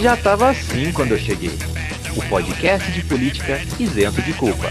Já tava assim quando eu cheguei. O podcast de política isento de culpa.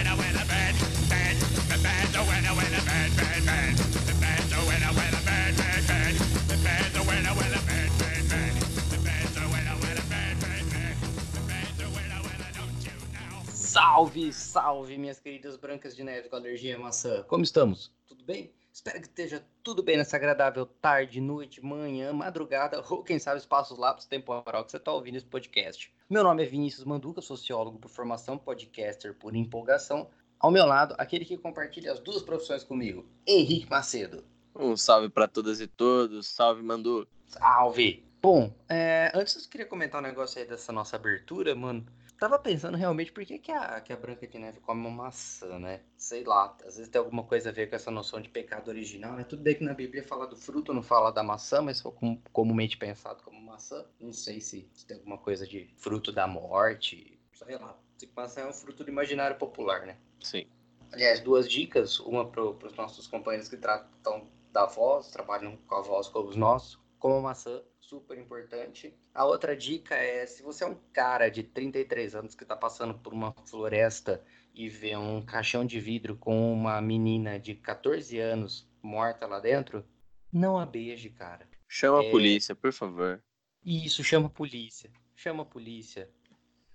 Salve, salve, minhas queridas brancas de neve com alergia à maçã. Como estamos? Tudo bem? Espero que esteja tudo bem nessa agradável tarde, noite, manhã, madrugada ou quem sabe espaços lápis temporal que você está ouvindo esse podcast. Meu nome é Vinícius Manduca, sociólogo por formação, podcaster por empolgação. Ao meu lado, aquele que compartilha as duas profissões comigo, Henrique Macedo. Um salve para todas e todos, salve Mandu. Salve! Bom, é, antes eu queria comentar um negócio aí dessa nossa abertura, mano tava pensando realmente por que, que, a, que a Branca de Neve come uma maçã, né? Sei lá, às vezes tem alguma coisa a ver com essa noção de pecado original, né? Tudo bem que na Bíblia fala do fruto, não fala da maçã, mas foi com, comumente pensado como maçã. Não sei se, se, tem alguma coisa de fruto da morte, sei lá. Maçã é um fruto do imaginário popular, né? Sim. Aliás, duas dicas, uma para os nossos companheiros que tratam da voz, trabalham com a voz como os nossos, como maçã super importante. A outra dica é, se você é um cara de 33 anos que está passando por uma floresta e vê um caixão de vidro com uma menina de 14 anos morta lá dentro, não a beije, cara. Chama é... a polícia, por favor. Isso, chama a polícia. Chama a polícia.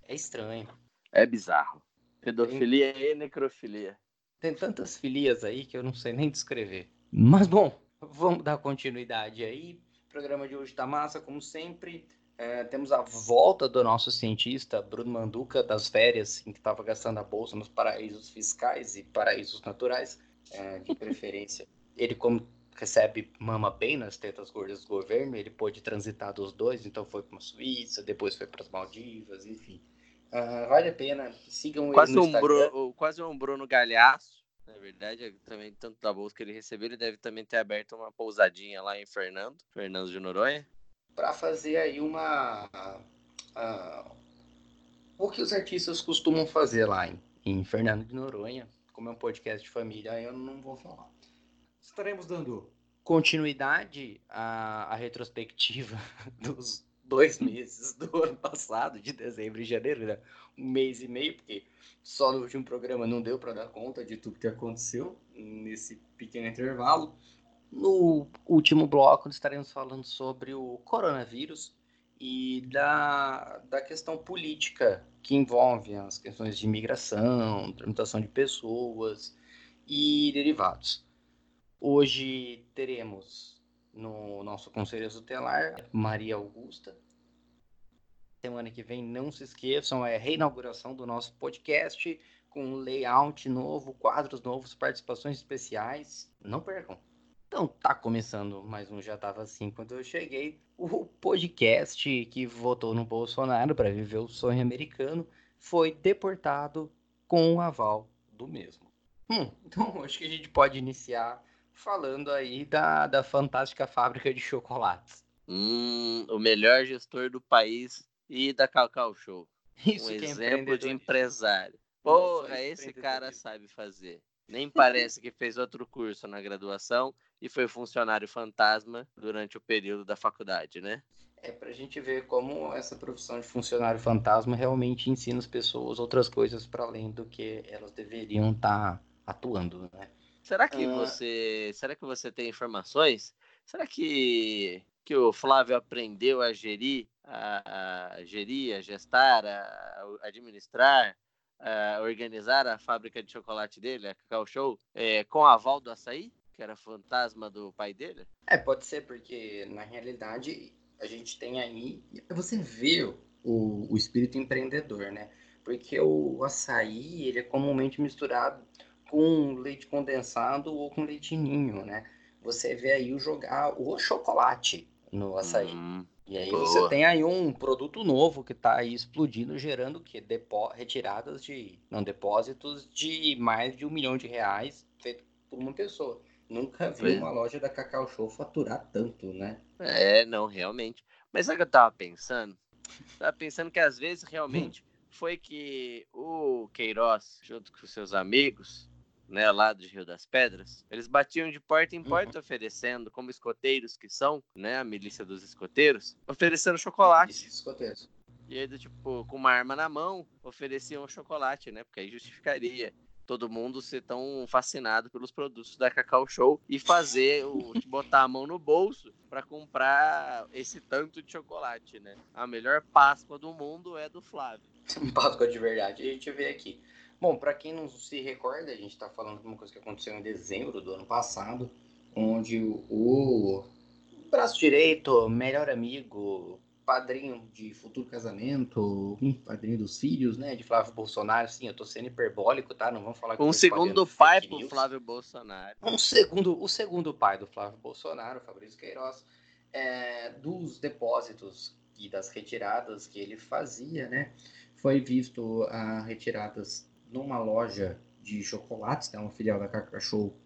É estranho. É bizarro. Pedofilia Tem... e necrofilia. Tem tantas filias aí que eu não sei nem descrever. Mas bom, vamos dar continuidade aí. Programa de hoje está massa, como sempre. É, temos a volta do nosso cientista Bruno Manduca das férias, em que estava gastando a bolsa nos paraísos fiscais e paraísos naturais, é, de preferência. Ele, como recebe mama bem nas tetas gordas do governo, ele pôde transitar dos dois, então foi para a Suíça, depois foi para as Maldivas, enfim. Uh, vale a pena, sigam quase ele no um Bruno, Quase um Bruno Galhaço na verdade, também tanto da bolsa que ele recebeu, ele deve também ter aberto uma pousadinha lá em Fernando, Fernando de Noronha. Para fazer aí uma. Uh, o que os artistas costumam fazer lá em, em Fernando de Noronha, como é um podcast de família, eu não vou falar. Estaremos dando continuidade à, à retrospectiva dos dois meses do ano passado, de dezembro e janeiro, né? um mês e meio, porque só no último programa não deu para dar conta de tudo que aconteceu nesse pequeno intervalo. No último bloco estaremos falando sobre o coronavírus e da, da questão política que envolve as questões de imigração, tramitação de pessoas e derivados. Hoje teremos no nosso conselho tutelar, Maria Augusta. Semana que vem, não se esqueçam, é reinauguração do nosso podcast com layout novo, quadros novos, participações especiais. Não percam. Então, tá começando mais um Já Tava Assim quando eu cheguei. O podcast que votou no Bolsonaro para viver o sonho americano foi deportado com o aval do mesmo. Hum, então acho que a gente pode iniciar falando aí da, da fantástica fábrica de chocolates. Hum, o melhor gestor do país e da Cacau Show. Isso um é exemplo de empresário. Porra, esse cara sabe fazer. Nem parece que fez outro curso na graduação e foi funcionário fantasma durante o período da faculdade, né? É pra gente ver como essa profissão de funcionário fantasma realmente ensina as pessoas outras coisas para além do que elas deveriam estar tá atuando, né? Será que uh... você, será que você tem informações? Será que que o Flávio aprendeu a gerir, a, a gerir, a gestar, a, a administrar, a organizar a fábrica de chocolate dele, a Cacau Show, é, com a aval do açaí, que era fantasma do pai dele? É, pode ser, porque na realidade a gente tem aí. Você vê o, o espírito empreendedor, né? Porque o açaí ele é comumente misturado com leite condensado ou com leite ninho, né? Você vê aí o jogar o chocolate no açaí. Hum, e aí boa. você tem aí um produto novo que está aí explodindo, gerando o quê? Depo retiradas de, não, depósitos de mais de um milhão de reais feito por uma pessoa. Nunca vi uma loja da Cacau Show faturar tanto, né? É, não, realmente. Mas sabe o que eu tava pensando? Tava pensando que às vezes realmente foi que o Queiroz, junto com seus amigos, né, lá do Rio das Pedras, eles batiam de porta em porta uhum. oferecendo, como escoteiros que são, né, a milícia dos escoteiros, oferecendo chocolate. Escoteiros. E aí, tipo, com uma arma na mão, ofereciam chocolate, né? Porque aí justificaria todo mundo ser tão fascinado pelos produtos da Cacau Show e fazer o botar a mão no bolso para comprar esse tanto de chocolate, né? A melhor Páscoa do mundo é do Flávio. Páscoa de verdade. A gente vê aqui. Bom, para quem não se recorda, a gente está falando de uma coisa que aconteceu em dezembro do ano passado, onde o, braço direito, melhor amigo, padrinho de futuro casamento, padrinho dos filhos, né, de Flávio Bolsonaro. Sim, eu tô sendo hiperbólico, tá? Não vamos falar que Um segundo pai pro Flávio Bolsonaro. Um segundo, o segundo pai do Flávio Bolsonaro, Fabrício Queiroz, é, dos depósitos e das retiradas que ele fazia, né? Foi visto a retiradas numa loja de chocolates, né, uma filial da Cacau Show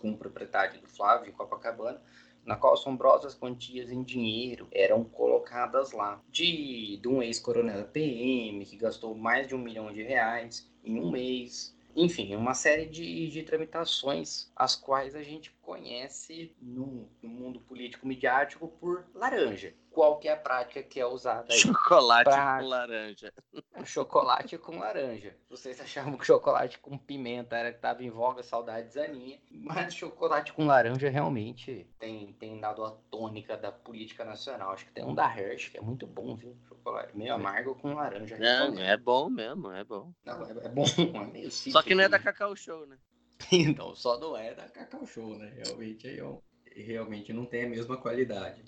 com propriedade do Flávio em Copacabana na qual assombrosas quantias em dinheiro eram colocadas lá. De, de um ex-coronel da PM que gastou mais de um milhão de reais em um mês. Enfim, uma série de, de tramitações, as quais a gente conhece no, no mundo político midiático por laranja qual que é a prática que é usada aí. Chocolate pra... com laranja. Chocolate com laranja. Vocês achavam que chocolate com pimenta era que estava em voga, saudades Aninha. Mas chocolate com laranja realmente tem, tem dado a tônica da política nacional. Acho que tem um da Hershey, que é muito bom, viu? Chocolate meio amargo com laranja. Não, é bom mesmo, é bom. Não, é, é bom, é meio Só que não é da Cacau Show, né? então, só não é da Cacau Show, né? Realmente, aí, realmente não tem a mesma qualidade.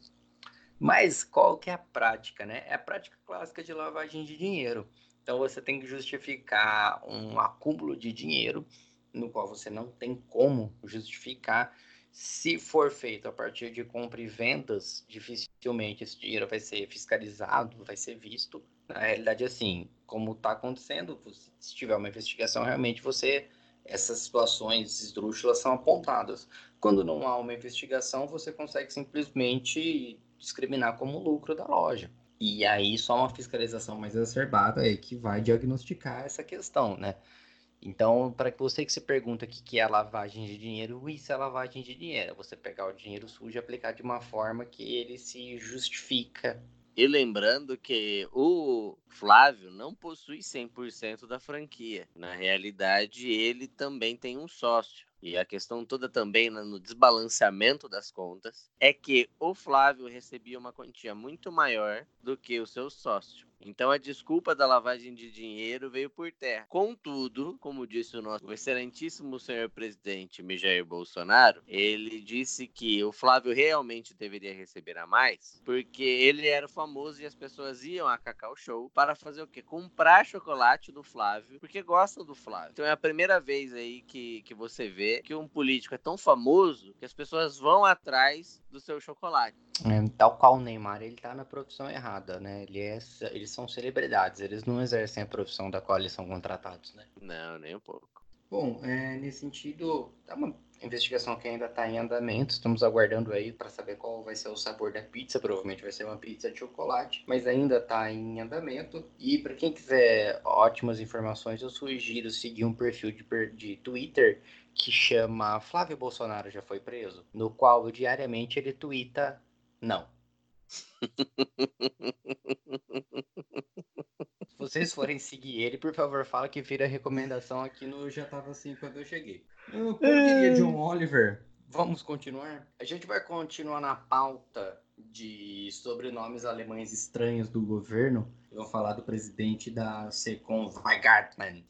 Mas qual que é a prática, né? É a prática clássica de lavagem de dinheiro. Então você tem que justificar um acúmulo de dinheiro no qual você não tem como justificar. Se for feito a partir de compra e vendas, dificilmente esse dinheiro vai ser fiscalizado, vai ser visto. Na realidade, assim, como está acontecendo, se tiver uma investigação, realmente você essas situações esdrúxulas são apontadas. Quando não há uma investigação, você consegue simplesmente discriminar como lucro da loja. E aí só uma fiscalização mais exacerbada é que vai diagnosticar essa questão, né? Então, para você que se pergunta o que é lavagem de dinheiro, isso é lavagem de dinheiro. É você pegar o dinheiro sujo e aplicar de uma forma que ele se justifica. E lembrando que o Flávio não possui 100% da franquia. Na realidade, ele também tem um sócio e a questão toda também no desbalanceamento das contas, é que o Flávio recebia uma quantia muito maior do que o seu sócio. Então a desculpa da lavagem de dinheiro veio por terra. Contudo, como disse o nosso excelentíssimo senhor presidente Mijair Bolsonaro, ele disse que o Flávio realmente deveria receber a mais, porque ele era famoso e as pessoas iam a Cacau Show para fazer o quê? Comprar chocolate do Flávio, porque gostam do Flávio. Então é a primeira vez aí que, que você vê que um político é tão famoso que as pessoas vão atrás do seu chocolate. É, tal qual o Neymar, ele tá na profissão errada, né? Ele é, eles são celebridades, eles não exercem a profissão da qual eles são contratados, né? Não, nem um pouco. Bom, é, nesse sentido, é uma investigação que ainda está em andamento, estamos aguardando aí para saber qual vai ser o sabor da pizza, provavelmente vai ser uma pizza de chocolate, mas ainda está em andamento. E para quem quiser ótimas informações, eu sugiro seguir um perfil de, de Twitter que chama Flávio Bolsonaro já foi preso, no qual diariamente ele twitta não. Se vocês forem seguir ele, por favor, fala que vira recomendação aqui no Já Tava Assim quando eu cheguei. Eu, como diria John Oliver, vamos continuar? A gente vai continuar na pauta de sobrenomes alemães estranhos do governo. Eu vou falar do presidente da Secom, Weingartman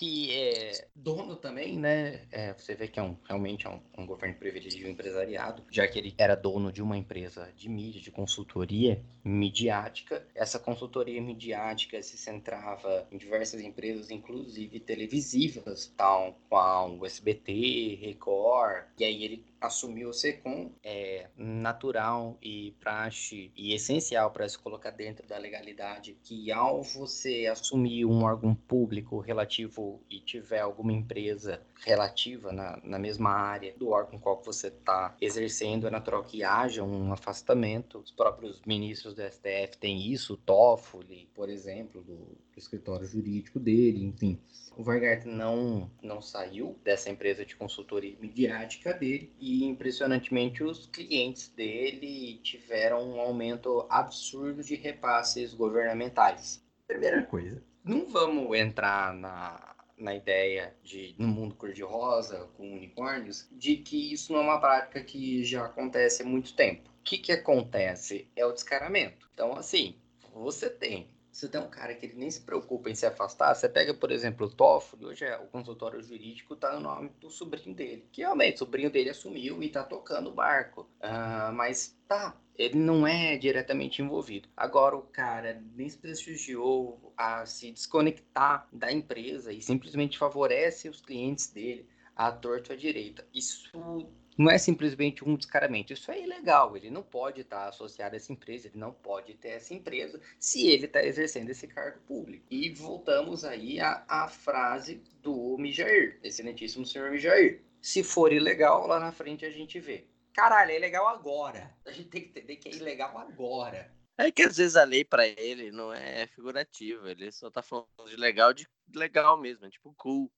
que é dono também, né? É, você vê que é um, realmente é um, um governo privilegiado empresariado, já que ele era dono de uma empresa de mídia, de consultoria midiática. Essa consultoria midiática se centrava em diversas empresas, inclusive televisivas, tal qual o SBT, Record, e aí ele assumiu o SECOM é natural e praxe e essencial para se colocar dentro da legalidade que ao você assumir um órgão público relativo e tiver alguma empresa relativa na, na mesma área do órgão qual você está exercendo, é natural que haja um afastamento. Os próprios ministros do STF têm isso, o Toffoli, por exemplo, do, do escritório jurídico dele, enfim. o Weingarten não, não saiu dessa empresa de consultoria midiática dele e, impressionantemente, os clientes dele tiveram um aumento absurdo de repasses governamentais. Primeira coisa, não vamos entrar na, na ideia de no mundo cor-de-rosa com unicórnios de que isso não é uma prática que já acontece há muito tempo. O que, que acontece? É o descaramento. Então, assim, você tem você tem um cara que ele nem se preocupa em se afastar, você pega, por exemplo, o Toffoli, hoje é, o consultório jurídico está no nome do sobrinho dele, que realmente o sobrinho dele assumiu e está tocando o barco. Uh, mas tá, ele não é diretamente envolvido. Agora o cara nem se prestigiou a se desconectar da empresa e simplesmente favorece os clientes dele à torta à direita. Isso não é simplesmente um descaramento. Isso é ilegal. Ele não pode estar associado a essa empresa, ele não pode ter essa empresa se ele está exercendo esse cargo público. E voltamos aí à, à frase do Mijair, excelentíssimo senhor Mijair. Se for ilegal, lá na frente a gente vê. Caralho, é ilegal agora. A gente tem que entender que é ilegal agora. É que às vezes a lei para ele não é figurativa, ele só tá falando de legal de legal mesmo, é tipo cool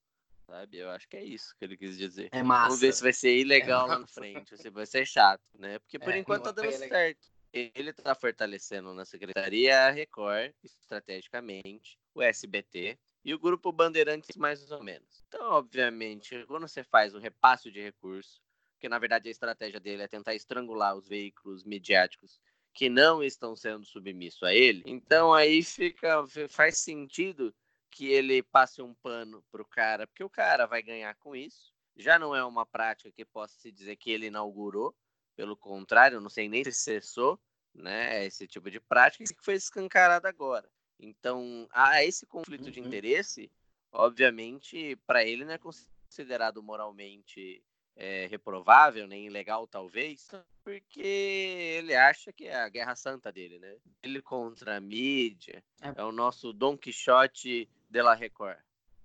sabe? Eu acho que é isso que ele quis dizer. É massa. Vamos ver se vai ser ilegal é lá na frente, se vai ser chato, né? Porque por é, enquanto tá dando certo. Ele tá fortalecendo na Secretaria Record, estrategicamente, o SBT e o Grupo Bandeirantes, mais ou menos. Então, obviamente, quando você faz um repasse de recursos, que na verdade a estratégia dele é tentar estrangular os veículos midiáticos que não estão sendo submissos a ele, então aí fica faz sentido que ele passe um pano pro cara, porque o cara vai ganhar com isso. Já não é uma prática que possa se dizer que ele inaugurou, pelo contrário, não sei nem se cessou, né, esse tipo de prática que foi escancarado agora. Então, há esse conflito uhum. de interesse, obviamente, para ele não é considerado moralmente é, reprovável, nem ilegal, talvez, porque ele acha que é a guerra santa dele, né? Ele contra a mídia, é, é o nosso Don Quixote de la Record.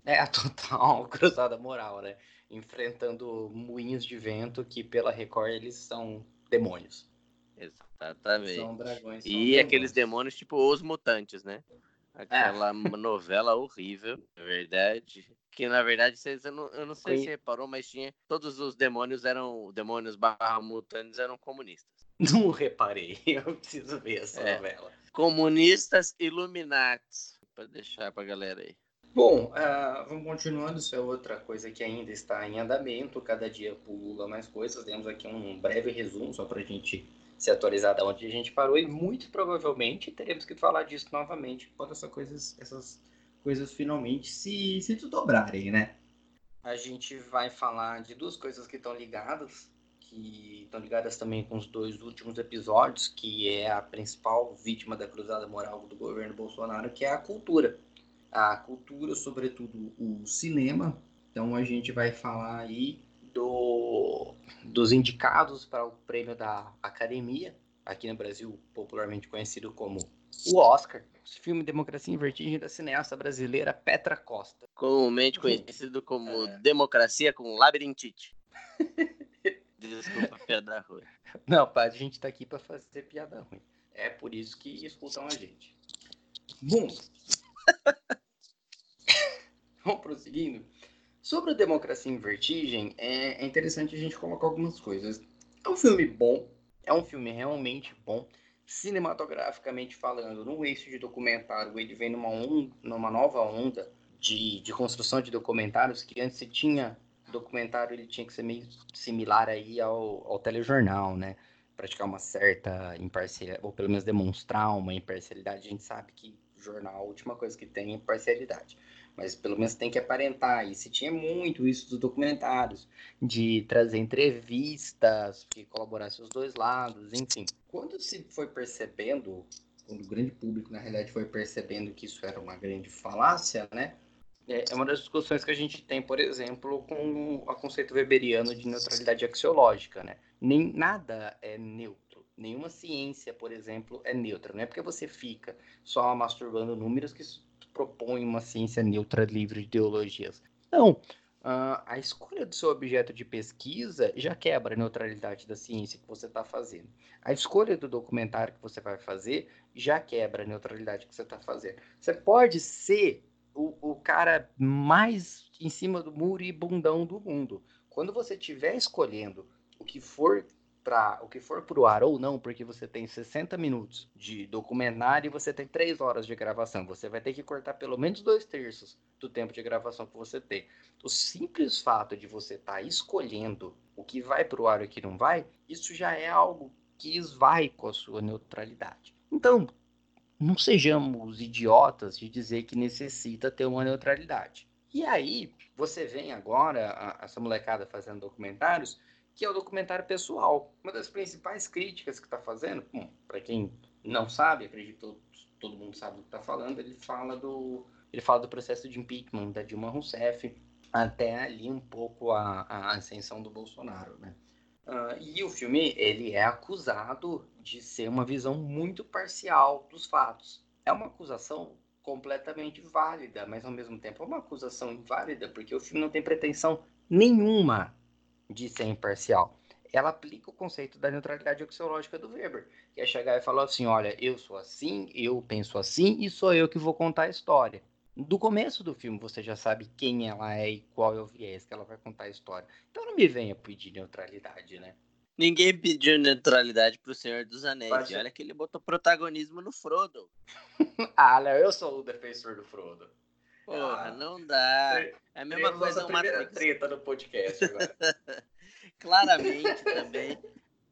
É a total cruzada moral, né? Enfrentando moinhos de vento que pela Record eles são demônios. Exatamente. São dragões. São e demônios. aqueles demônios tipo os mutantes, né? Aquela é. novela horrível, na verdade. Que na verdade, vocês, eu, não, eu não sei Sim. se reparou, mas tinha. Todos os demônios eram. Demônios barra mutantes eram comunistas. Não reparei, eu preciso ver essa é. novela. Comunistas iluminatis para deixar para a galera aí. Bom, uh, vamos continuando. Isso é outra coisa que ainda está em andamento. Cada dia pula mais coisas. Temos aqui um breve resumo só para a gente se atualizar da onde a gente parou. E muito provavelmente teremos que falar disso novamente quando essas coisas, essas coisas finalmente se, se desdobrarem, né? A gente vai falar de duas coisas que estão ligadas que estão ligadas também com os dois últimos episódios, que é a principal vítima da cruzada moral do governo Bolsonaro, que é a cultura. A cultura, sobretudo o cinema. Então a gente vai falar aí do, dos indicados para o prêmio da Academia, aqui no Brasil popularmente conhecido como o Oscar. O filme Democracia em Vertigem da cineasta brasileira Petra Costa. Comumente conhecido como é. Democracia com Labirintite. Desculpa, piada ruim. Não, pai, a gente tá aqui para fazer piada ruim. É por isso que escutam a gente. Bom. Vamos prosseguindo. Sobre a democracia em vertigem, é, é interessante a gente colocar algumas coisas. É um filme bom, é um filme realmente bom, cinematograficamente falando, no eixo de documentário, ele vem numa, onda, numa nova onda de, de construção de documentários que antes se tinha documentário ele tinha que ser meio similar aí ao, ao telejornal, né? Praticar uma certa imparcialidade, ou pelo menos demonstrar uma imparcialidade. A gente sabe que jornal, a última coisa que tem é imparcialidade. Mas pelo menos tem que aparentar. E se tinha muito isso dos documentários, de trazer entrevistas que colaborassem os dois lados, enfim. Quando se foi percebendo, quando o grande público, na realidade, foi percebendo que isso era uma grande falácia, né? É, é uma das discussões que a gente tem, por exemplo, com o conceito weberiano de neutralidade axiológica, né? Nem nada é neutro. Nenhuma ciência, por exemplo, é neutra. Não é porque você fica só masturbando números que propõe uma ciência neutra livre de ideologias. Não. Uh, a escolha do seu objeto de pesquisa já quebra a neutralidade da ciência que você está fazendo. A escolha do documentário que você vai fazer já quebra a neutralidade que você está fazendo. Você pode ser o, o cara mais em cima do muro e bundão do mundo. Quando você estiver escolhendo o que for para o que for pro ar ou não, porque você tem 60 minutos de documentário e você tem 3 horas de gravação. Você vai ter que cortar pelo menos dois terços do tempo de gravação que você tem. O simples fato de você estar tá escolhendo o que vai pro ar e o que não vai, isso já é algo que esvai com a sua neutralidade. Então, não sejamos idiotas de dizer que necessita ter uma neutralidade. E aí, você vem agora, a, essa molecada fazendo documentários, que é o documentário pessoal. Uma das principais críticas que está fazendo, para quem não sabe, acredito que todo mundo sabe do que está falando, ele fala do ele fala do processo de impeachment da Dilma Rousseff até ali um pouco a, a ascensão do Bolsonaro, né? Uh, e o filme ele é acusado de ser uma visão muito parcial dos fatos. É uma acusação completamente válida, mas ao mesmo tempo é uma acusação inválida porque o filme não tem pretensão nenhuma de ser imparcial. Ela aplica o conceito da neutralidade axiológica do Weber, que é chegar e falar assim: olha, eu sou assim, eu penso assim e sou eu que vou contar a história. Do começo do filme você já sabe quem ela é e qual é o viés que ela vai contar a história. Então não me venha pedir neutralidade, né? Ninguém pediu neutralidade pro Senhor dos Anéis. Mas... olha que ele botou protagonismo no Frodo. ah, não, eu sou o defensor do Frodo. Porra, ah, não dá. É a mesma coisa uma treta no podcast agora. claramente também.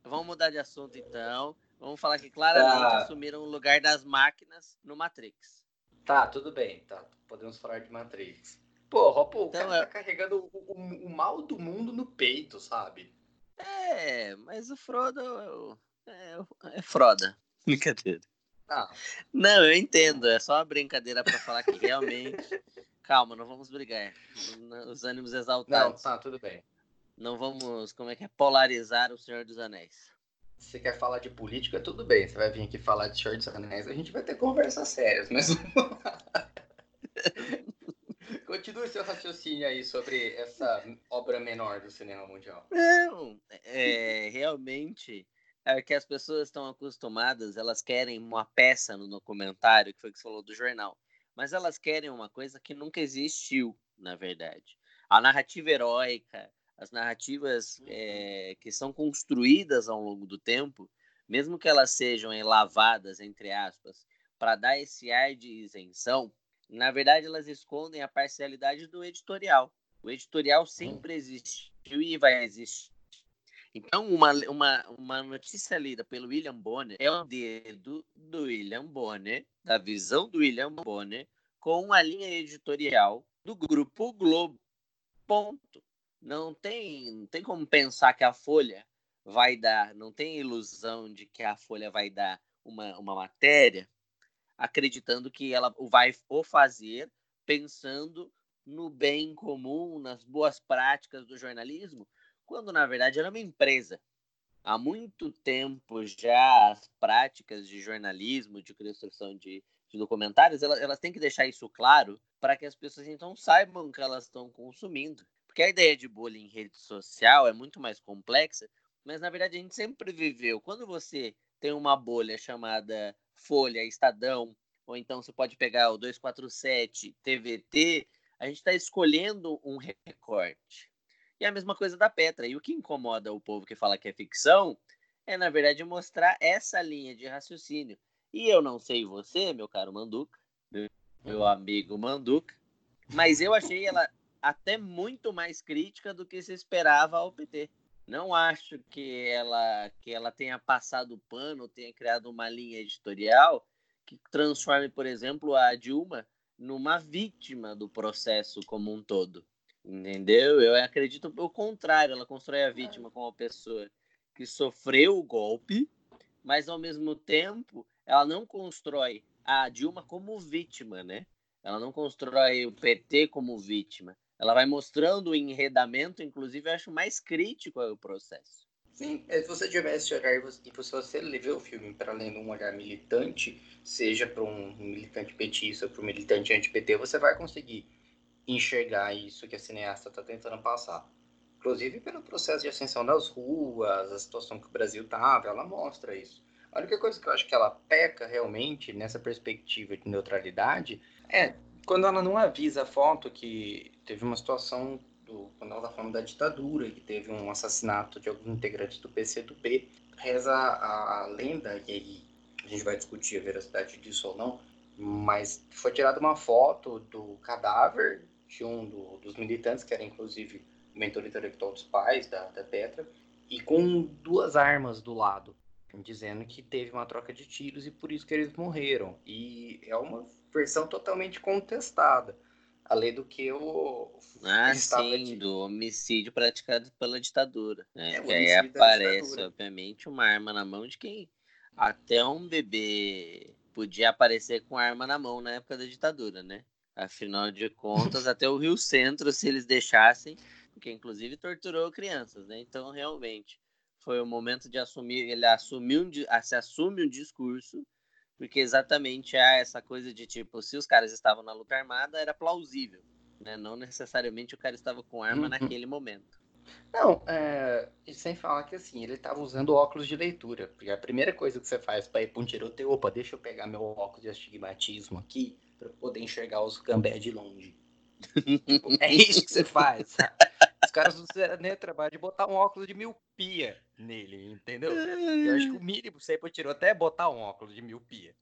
Vamos mudar de assunto então. Vamos falar que claramente tá. assumiram o lugar das máquinas no Matrix. Tá, tudo bem, tá. Podemos falar de Matrix. Porra, pô, o então, cara é... tá carregando o, o, o, mal do mundo no peito, sabe? É, mas o Frodo é, é Froda. Brincadeira. Ah. Não, eu entendo. É só uma brincadeira para falar que realmente. Calma, não vamos brigar. Os ânimos exaltados. Não, tá, tudo bem. Não vamos, como é que é? Polarizar o Senhor dos Anéis. Se você quer falar de política, tudo bem. Você vai vir aqui falar de Senhor dos Anéis. A gente vai ter conversas sérias, mas. Continue seu raciocínio aí sobre essa obra menor do cinema mundial. Não, é, realmente é que as pessoas estão acostumadas, elas querem uma peça no documentário, que foi o que você falou do jornal, mas elas querem uma coisa que nunca existiu, na verdade. A narrativa heróica, as narrativas é, que são construídas ao longo do tempo, mesmo que elas sejam lavadas, entre aspas, para dar esse ar de isenção, na verdade elas escondem a parcialidade do editorial. O editorial sempre existiu e vai existir então, uma, uma, uma notícia lida pelo William Bonner é o dedo do William Bonner, da visão do William Bonner, com a linha editorial do Grupo Globo. Ponto. Não tem, não tem como pensar que a Folha vai dar, não tem ilusão de que a Folha vai dar uma, uma matéria acreditando que ela vai o fazer pensando no bem comum, nas boas práticas do jornalismo, quando na verdade era uma empresa. Há muito tempo já as práticas de jornalismo, de construção de, de documentários, elas, elas têm que deixar isso claro para que as pessoas então saibam que elas estão consumindo. Porque a ideia de bullying em rede social é muito mais complexa, mas na verdade a gente sempre viveu. Quando você tem uma bolha chamada Folha, Estadão, ou então você pode pegar o 247, TVT, a gente está escolhendo um recorte. E a mesma coisa da Petra. E o que incomoda o povo que fala que é ficção é, na verdade, mostrar essa linha de raciocínio. E eu não sei você, meu caro Manduca, meu amigo Manduca, mas eu achei ela até muito mais crítica do que se esperava ao PT. Não acho que ela que ela tenha passado o pano, tenha criado uma linha editorial que transforme, por exemplo, a Dilma numa vítima do processo como um todo. Entendeu? Eu acredito o contrário, ela constrói a vítima como uma pessoa que sofreu o golpe, mas ao mesmo tempo ela não constrói a Dilma como vítima, né? Ela não constrói o PT como vítima. Ela vai mostrando o enredamento, inclusive eu acho mais crítico o processo. Sim, é, se você tivesse olhar e se você ver o filme para além de um olhar militante, seja para um militante petista ou para um militante anti-PT, você vai conseguir enxergar isso que a cineasta está tentando passar. Inclusive pelo processo de ascensão das ruas, a situação que o Brasil estava, ela mostra isso. A única coisa que eu acho que ela peca realmente nessa perspectiva de neutralidade é quando ela não avisa a foto que teve uma situação do, quando ela tá falando da ditadura, que teve um assassinato de alguns integrantes do PCdoB, reza a, a lenda, e aí a gente vai discutir a veracidade disso ou não, mas foi tirada uma foto do cadáver de um do, dos militantes, que era inclusive mentor intelectual dos pais da, da Petra, e com duas armas do lado, dizendo que teve uma troca de tiros e por isso que eles morreram. E é uma versão totalmente contestada, além do que o ah, sim, de... do homicídio praticado pela ditadura, né? É, que aí aparece, obviamente, uma arma na mão de quem até um bebê podia aparecer com arma na mão na época da ditadura, né? Afinal de contas, até o Rio Centro, se eles deixassem, porque inclusive torturou crianças, né? Então, realmente, foi o momento de assumir, ele assumiu, se assume um discurso, porque exatamente há essa coisa de tipo, se os caras estavam na luta armada, era plausível, né? Não necessariamente o cara estava com arma uhum. naquele momento. Não, é, e sem falar que assim, ele estava usando óculos de leitura. Porque a primeira coisa que você faz para ir para um tiroteio, opa, deixa eu pegar meu óculos de astigmatismo aqui para poder enxergar os gambé de longe. tipo, é isso que você faz. Sabe? Caras não fizeram nem trabalho de botar um óculos de miopia nele, entendeu? Eu acho que o mínimo você tirou até botar um óculos de miopia.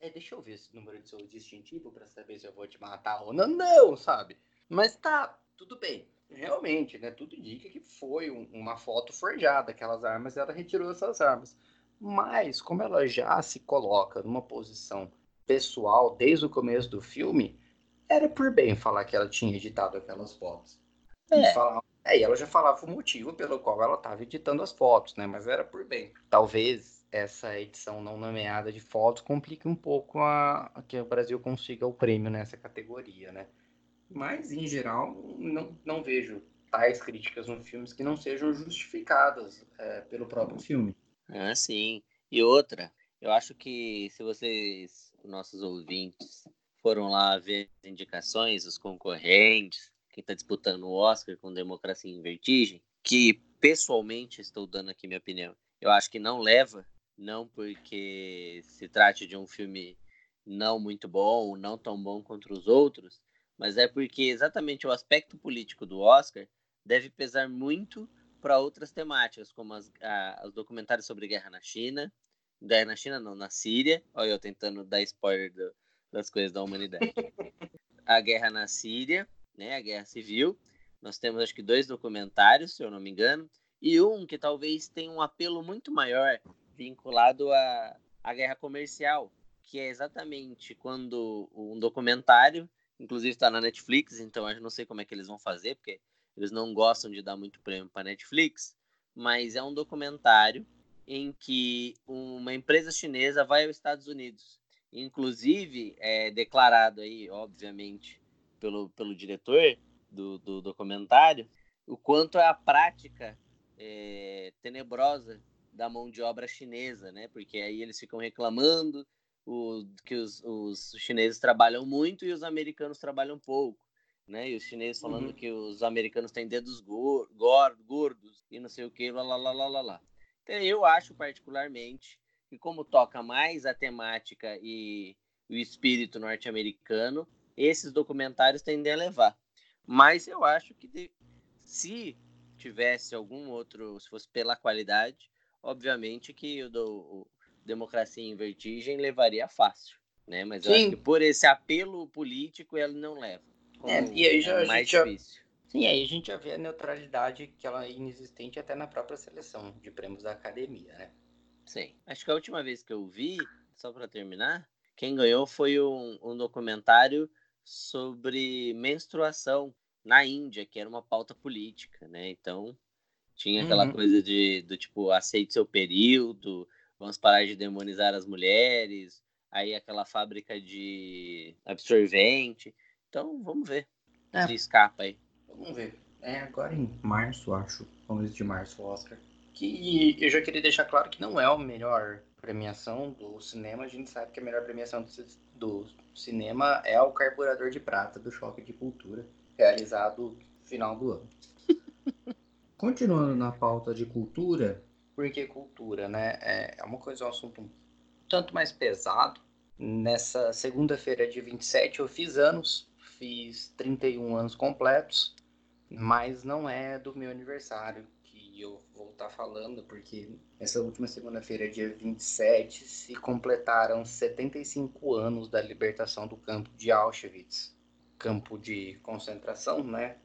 É, deixa eu ver esse número de seu distintivo para saber se eu vou te matar ou não. Não, sabe? Mas tá, tudo bem realmente, né, tudo indica que foi um, uma foto forjada, aquelas armas, ela retirou essas armas. Mas, como ela já se coloca numa posição pessoal desde o começo do filme, era por bem falar que ela tinha editado aquelas fotos. É. E, falar, é, e ela já falava o motivo pelo qual ela estava editando as fotos, né? Mas era por bem. Talvez essa edição não nomeada de fotos complique um pouco a, a que o Brasil consiga o prêmio nessa categoria, né? Mas, em geral, não, não vejo tais críticas nos filmes que não sejam justificadas é, pelo próprio filme. Ah, sim. E outra, eu acho que se vocês, nossos ouvintes, foram lá ver as indicações, os concorrentes, quem está disputando o Oscar com Democracia em Vertigem, que pessoalmente estou dando aqui minha opinião, eu acho que não leva, não porque se trate de um filme não muito bom, não tão bom quanto os outros, mas é porque exatamente o aspecto político do Oscar deve pesar muito para outras temáticas, como as, a, os documentários sobre guerra na China, guerra na China não, na Síria, olha eu tentando dar spoiler do, das coisas da humanidade. a guerra na Síria, né, a guerra civil, nós temos acho que dois documentários, se eu não me engano, e um que talvez tenha um apelo muito maior vinculado à, à guerra comercial, que é exatamente quando um documentário Inclusive está na Netflix, então eu não sei como é que eles vão fazer, porque eles não gostam de dar muito prêmio para Netflix, mas é um documentário em que uma empresa chinesa vai aos Estados Unidos. Inclusive, é declarado aí, obviamente, pelo, pelo diretor do, do documentário, o quanto é a prática é, tenebrosa da mão de obra chinesa, né? Porque aí eles ficam reclamando o, que os, os chineses trabalham muito e os americanos trabalham pouco. Né? E os chineses falando uhum. que os americanos têm dedos gor gordos e não sei o que, lá, lá, lá, lá, lá, lá. Então, eu acho particularmente que como toca mais a temática e o espírito norte-americano, esses documentários tendem a levar. Mas eu acho que se tivesse algum outro, se fosse pela qualidade, obviamente que o, do, democracia em vertigem levaria fácil, né? Mas Sim. eu acho que por esse apelo político ele não leva. É, e aí já, é mais já, difícil. Sim, aí a gente já vê a neutralidade que ela é inexistente até na própria seleção de prêmios da academia, né? Sim. Acho que a última vez que eu vi, só para terminar, quem ganhou foi um, um documentário sobre menstruação na Índia, que era uma pauta política, né? Então, tinha aquela uhum. coisa de do tipo aceite seu período, vamos parar de demonizar as mulheres, aí aquela fábrica de absorvente. Então, vamos ver é. se escapa aí. Vamos ver. É agora em março, acho, começo de março, o Oscar. Que eu já queria deixar claro que não é a melhor premiação do cinema. A gente sabe que a melhor premiação do cinema é o Carburador de Prata do Choque de Cultura, realizado no final do ano. Continuando na pauta de cultura, porque cultura, né? É, é uma coisa, um assunto um tanto mais pesado, Nessa segunda-feira, dia 27, eu fiz anos, fiz 31 anos completos, mas não é do meu aniversário que eu vou estar falando, porque essa última segunda-feira, dia 27, se completaram 75 anos da libertação do campo de Auschwitz, campo de concentração, né?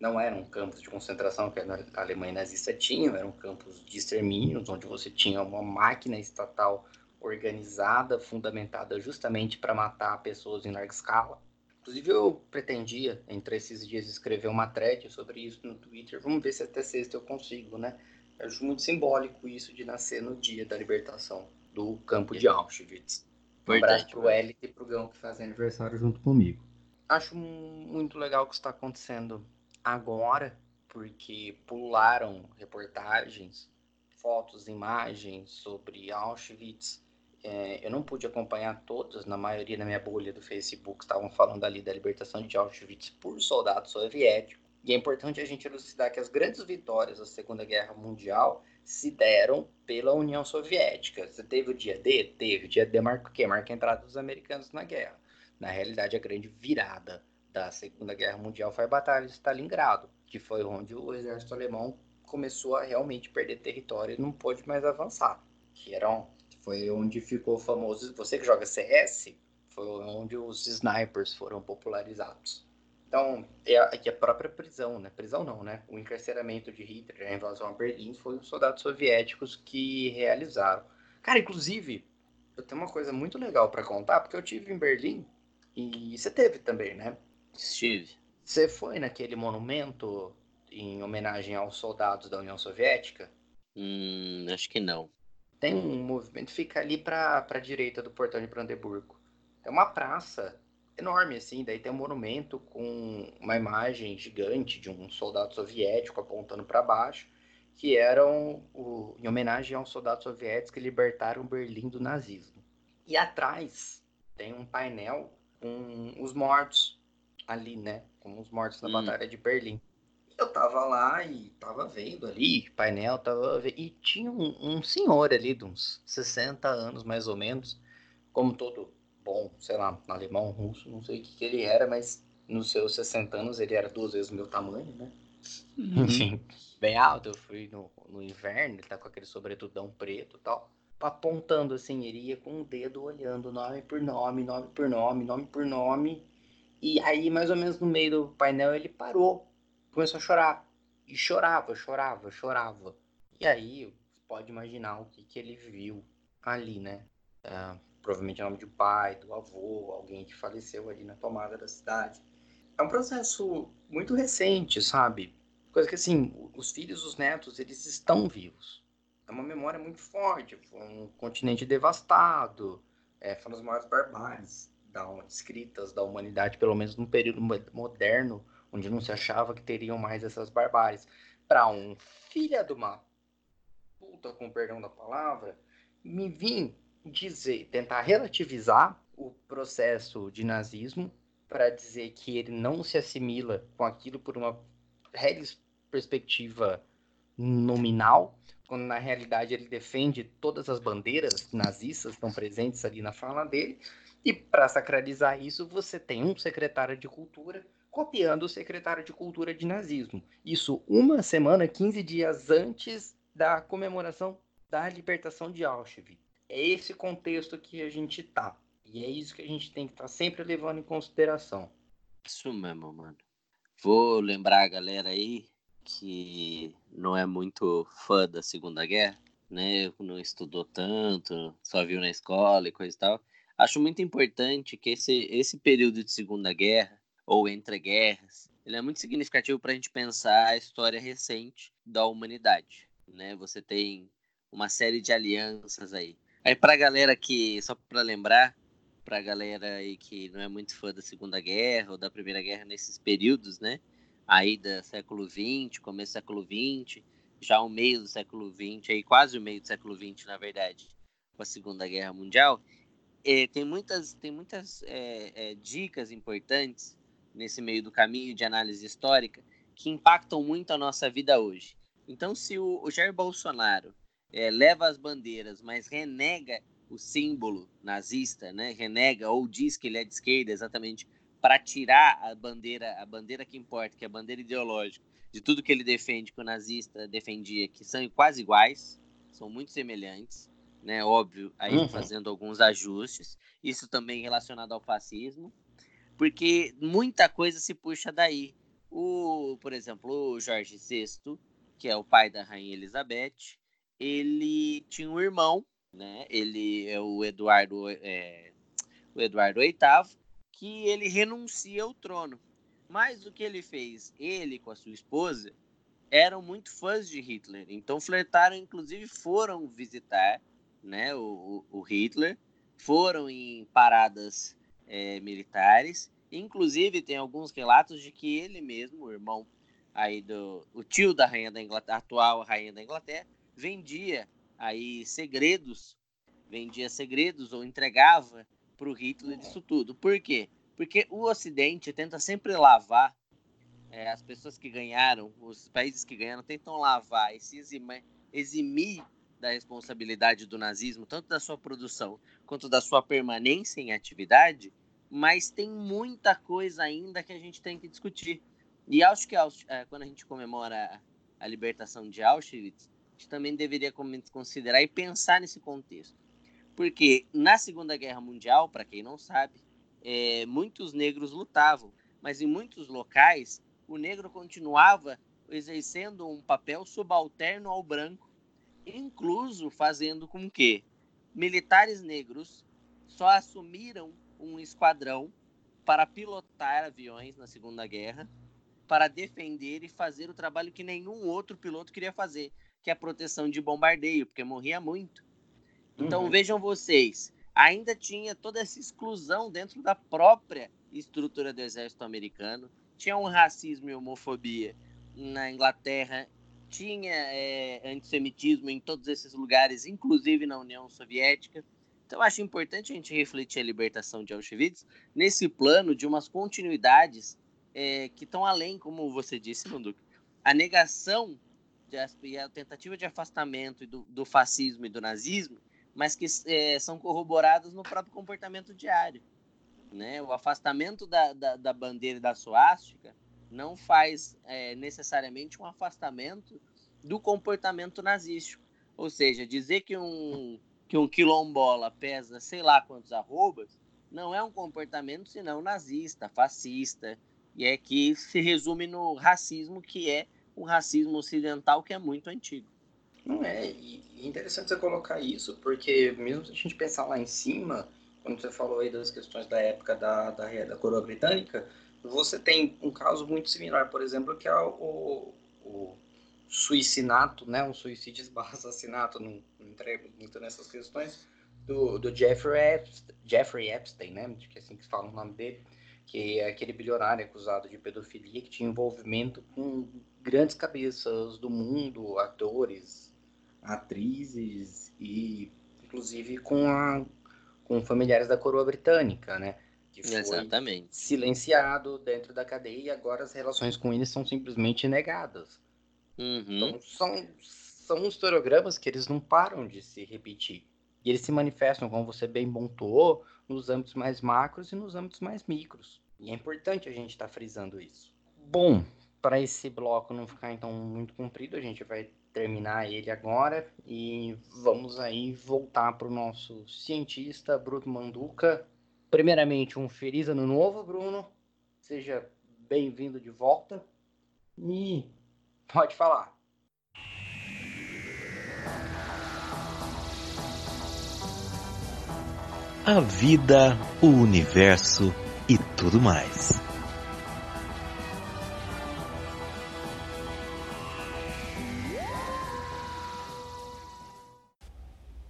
Não eram campos de concentração que a Alemanha nazista tinha, eram campos de extermínios, onde você tinha uma máquina estatal organizada, fundamentada justamente para matar pessoas em larga escala. Inclusive, eu pretendia, entre esses dias, escrever uma thread sobre isso no Twitter. Vamos ver se até sexta eu consigo, né? Eu acho muito simbólico isso de nascer no dia da libertação do campo de Auschwitz. Um abraço pro Elite e pro Gão que fazem aniversário junto comigo. Acho muito legal o que está acontecendo agora, porque pularam reportagens, fotos, imagens sobre Auschwitz é, eu não pude acompanhar todas, na maioria da minha bolha do Facebook estavam falando ali da libertação de Auschwitz por soldados soviéticos. E é importante a gente elucidar que as grandes vitórias da Segunda Guerra Mundial se deram pela União Soviética. Você teve o dia D? Teve. O dia D marca o quê? Marca a entrada dos americanos na guerra. Na realidade, a grande virada da Segunda Guerra Mundial foi a Batalha de Stalingrado, que foi onde o exército alemão começou a realmente perder território e não pôde mais avançar. Que eram foi onde ficou famoso. Você que joga CS, foi onde os snipers foram popularizados. Então, é a, é a própria prisão, né? Prisão não, né? O encarceramento de Hitler, a invasão a Berlim, foi os soldados soviéticos que realizaram. Cara, inclusive, eu tenho uma coisa muito legal para contar, porque eu tive em Berlim e você teve também, né? Estive. Você foi naquele monumento em homenagem aos soldados da União Soviética? Hum, acho que não tem um movimento, fica ali para a direita do portão de Brandeburgo. É uma praça enorme, assim, daí tem um monumento com uma imagem gigante de um soldado soviético apontando para baixo, que eram o, em homenagem aos soldados soviéticos que libertaram Berlim do nazismo. E atrás tem um painel com os mortos ali, né? Com os mortos na hum. Batalha de Berlim eu tava lá e tava vendo ali, painel, tava vendo, e tinha um, um, senhor ali de uns 60 anos, mais ou menos, como todo bom, sei lá, alemão, russo, não sei o que, que ele era, mas nos seus 60 anos ele era duas vezes o meu tamanho, né? Uhum. Enfim, bem alto, eu fui no, no inverno, ele tá com aquele sobretudão preto e tal, apontando assim, ele ia com o dedo olhando nome por nome, nome por nome, nome por nome, e aí mais ou menos no meio do painel ele parou começou a chorar. E chorava, chorava, chorava. E aí, pode imaginar o que, que ele viu ali, né? Uh, provavelmente o nome do pai, do avô, alguém que faleceu ali na tomada da cidade. É um processo muito recente, sabe? Coisa que, assim, os filhos, os netos, eles estão vivos. É uma memória muito forte. Foi um continente devastado. É, foram as maiores barbáries da, escritas da humanidade, pelo menos no período moderno onde não se achava que teriam mais essas barbáries, para um filha de uma puta, com perdão da palavra, me vim dizer, tentar relativizar o processo de nazismo para dizer que ele não se assimila com aquilo por uma perspectiva nominal, quando na realidade ele defende todas as bandeiras nazistas estão presentes ali na fala dele. E para sacralizar isso, você tem um secretário de cultura copiando o secretário de Cultura de nazismo. Isso uma semana, 15 dias antes da comemoração da libertação de Auschwitz. É esse contexto que a gente tá. E é isso que a gente tem que estar tá sempre levando em consideração. Isso mesmo, mano. Vou lembrar a galera aí que não é muito fã da Segunda Guerra, né? Não estudou tanto, só viu na escola e coisa e tal. Acho muito importante que esse, esse período de Segunda Guerra ou entre guerras. Ele é muito significativo para a gente pensar a história recente da humanidade. Né? Você tem uma série de alianças aí. Aí para a galera que, só para lembrar, para a galera aí que não é muito fã da Segunda Guerra ou da Primeira Guerra nesses períodos, né? Aí do século XX, começo do século XX, já o meio do século XX, aí quase o meio do século XX, na verdade, com a Segunda Guerra Mundial, é, tem muitas, tem muitas é, é, dicas importantes nesse meio do caminho de análise histórica que impactam muito a nossa vida hoje. Então, se o, o Jair Bolsonaro é, leva as bandeiras, mas renega o símbolo nazista, né, renega ou diz que ele é de esquerda exatamente para tirar a bandeira, a bandeira que importa, que é a bandeira ideológica, de tudo que ele defende, que o nazista defendia, que são quase iguais, são muito semelhantes, né, óbvio, aí uhum. fazendo alguns ajustes, isso também relacionado ao fascismo, porque muita coisa se puxa daí. O, por exemplo, o Jorge VI, que é o pai da rainha Elizabeth, ele tinha um irmão, né? Ele é o Eduardo, é, o Eduardo VIII, que ele renuncia ao trono. Mas o que ele fez, ele com a sua esposa, eram muito fãs de Hitler. Então flertaram, inclusive foram visitar, né, o, o Hitler, foram em paradas é, militares. Inclusive tem alguns relatos de que ele mesmo, o irmão aí do o tio da rainha da Inglaterra, atual rainha da Inglaterra, vendia aí segredos, vendia segredos ou entregava para o Hitler isso tudo. Por quê? Porque o Ocidente tenta sempre lavar é, as pessoas que ganharam, os países que ganharam tentam lavar e se eximir, eximir da responsabilidade do nazismo, tanto da sua produção quanto da sua permanência em atividade, mas tem muita coisa ainda que a gente tem que discutir. E acho que é, quando a gente comemora a libertação de Auschwitz, a gente também deveria considerar e pensar nesse contexto. Porque na Segunda Guerra Mundial, para quem não sabe, é, muitos negros lutavam, mas em muitos locais o negro continuava exercendo um papel subalterno ao branco, incluso fazendo com que militares negros só assumiram um esquadrão para pilotar aviões na Segunda Guerra para defender e fazer o trabalho que nenhum outro piloto queria fazer, que é a proteção de bombardeio, porque morria muito. Então uhum. vejam vocês, ainda tinha toda essa exclusão dentro da própria estrutura do exército americano, tinha um racismo e homofobia na Inglaterra, tinha é, antissemitismo em todos esses lugares, inclusive na União Soviética. Então, acho importante a gente refletir a libertação de Auschwitz nesse plano de umas continuidades é, que estão além, como você disse, Manduca. A negação e a tentativa de afastamento do, do fascismo e do nazismo, mas que é, são corroboradas no próprio comportamento diário. Né? O afastamento da, da, da bandeira da suástica não faz é, necessariamente um afastamento do comportamento nazístico. Ou seja, dizer que um, que um quilombola pesa sei lá quantos arrobas não é um comportamento senão nazista, fascista, e é que se resume no racismo, que é o racismo ocidental, que é muito antigo. Não é, e interessante você colocar isso, porque mesmo se a gente pensar lá em cima, quando você falou aí das questões da época da, da, da coroa britânica, você tem um caso muito similar, por exemplo, que é o, o suicinato, né, um suicídio barra assassinato, não, não muito nessas questões, do, do Jeffrey, Epstein, Jeffrey Epstein, né, que é assim que fala o nome dele, que é aquele bilionário acusado de pedofilia que tinha envolvimento com grandes cabeças do mundo, atores, atrizes e inclusive com, a, com familiares da coroa britânica, né? Que foi Exatamente. silenciado dentro da cadeia e agora as relações com eles são simplesmente negadas. Uhum. Então são, são historiogramas que eles não param de se repetir. E eles se manifestam, como você bem pontuou, nos âmbitos mais macros e nos âmbitos mais micros. E é importante a gente estar tá frisando isso. Bom, para esse bloco não ficar então muito comprido, a gente vai terminar ele agora e vamos aí voltar para o nosso cientista Bruno Manduca. Primeiramente, um feliz ano novo, Bruno. Seja bem-vindo de volta. E pode falar. a vida, o universo e tudo mais.